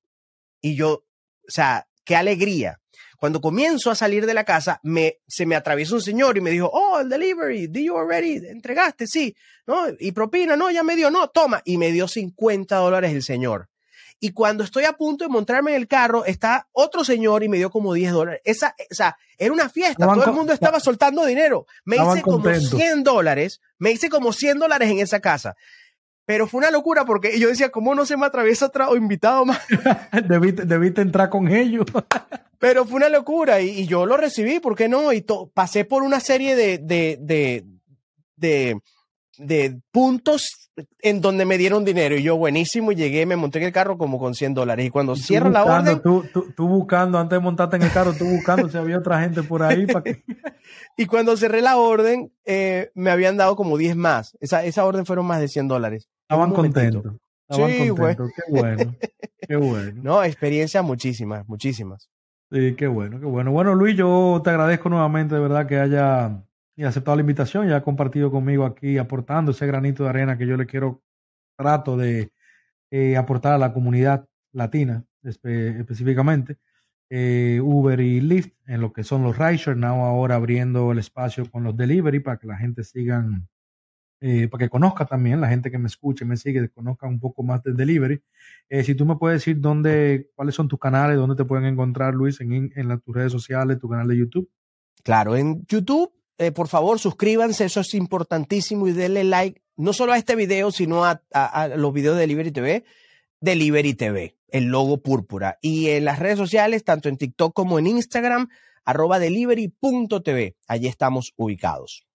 Y yo, o sea, qué alegría. Cuando comienzo a salir de la casa, me, se me atraviesa un señor y me dijo, oh, el delivery, did you already? ¿Entregaste? Sí. ¿No? Y propina, no, ya me dio, no, toma. Y me dio 50 dólares el señor. Y cuando estoy a punto de montarme en el carro, está otro señor y me dio como 10 dólares. Esa, o sea, era una fiesta, todo el mundo estaba soltando dinero. Me hice como contentos. 100 dólares, me hice como 100 dólares en esa casa. Pero fue una locura porque yo decía, ¿cómo no se me atraviesa otro invitado más? debiste, debiste entrar con ellos. Pero fue una locura y, y yo lo recibí, ¿por qué no? Y pasé por una serie de, de, de, de, de puntos en donde me dieron dinero y yo buenísimo y llegué, me monté en el carro como con 100 dólares y cuando Y cierro la orden Tú, tú- tú buscando, antes de montarte en el carro, tú buscando si había otra gente por ahí. para que... y cuando cerré la orden eh, me habían dado como 10 más. Esa, esa orden fueron más de 100 dólares. Estaban contentos. Estaban Sí, güey. contentos. Qué bueno. Qué bueno. No, experiencias muchísimas, muchísimas. Sí, qué bueno, qué bueno. Bueno, Luis, yo te agradezco nuevamente, de verdad, que haya y aceptado la invitación y haya compartido conmigo aquí, aportando ese granito de arena que yo le quiero, trato de eh, aportar a la comunidad latina espe- específicamente, eh, Uber y Lyft, en lo que son los rideshare, now ahora abriendo el espacio con los delivery para que la gente sigan, eh, para que conozca también, la gente que me escuche, me sigue, conozca un poco más del delivery. Si tú me puedes decir dónde, cuáles son tus canales, dónde te pueden encontrar, Luis, en, en tus redes sociales, tu canal de YouTube. Claro, en YouTube, eh, por favor, suscríbanse, eso es importantísimo y denle like, no solo a este video, sino a, a- a los videos de Delivery TV, Delivery TV, el logo púrpura. Y en las redes sociales, tanto en TikTok como en Instagram, arroba delivery.tv. Allí estamos ubicados.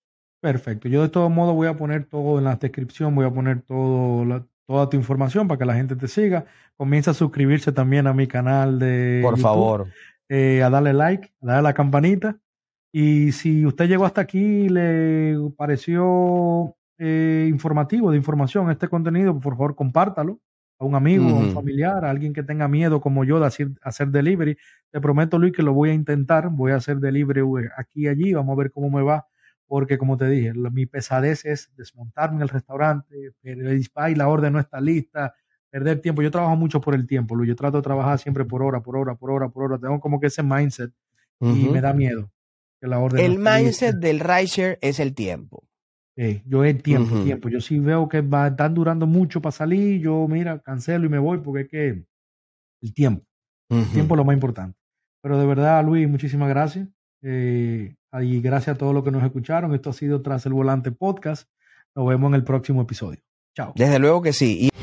Perfecto. Yo de todos modos voy a poner todo en la descripción, voy a poner todo la- toda tu información para que la gente te siga. Comienza a suscribirse también a mi canal de Por YouTube, favor. eh, a darle like, a darle a la campanita. Y si usted llegó hasta aquí y le pareció eh, informativo, de información este contenido, por favor compártalo a un amigo, a un familiar, a alguien que tenga miedo como yo de hacer, hacer delivery. Te prometo, Luis, que lo voy a intentar. Voy a hacer delivery eh, aquí y allí. Vamos a ver cómo me va. Porque, como te dije, la- mi pesadez es desmontarme en el restaurante, y la orden no está lista, perder tiempo. Yo trabajo mucho por el tiempo, Luis. Yo trato de trabajar siempre por hora, por hora, por hora, por hora. Tengo como que ese mindset y me da miedo que la orden no El mindset del rideshare es el tiempo. Sí, yo el tiempo, tiempo. Yo sí veo que va, están durando mucho para salir, yo mira, cancelo y me voy porque es que el tiempo, el tiempo es lo más importante. Pero de verdad, Luis, muchísimas gracias. Eh, y gracias a todos los que nos escucharon. Esto ha sido Tras el Volante Podcast. Nos vemos en el próximo episodio. Chao. Desde luego que sí. Y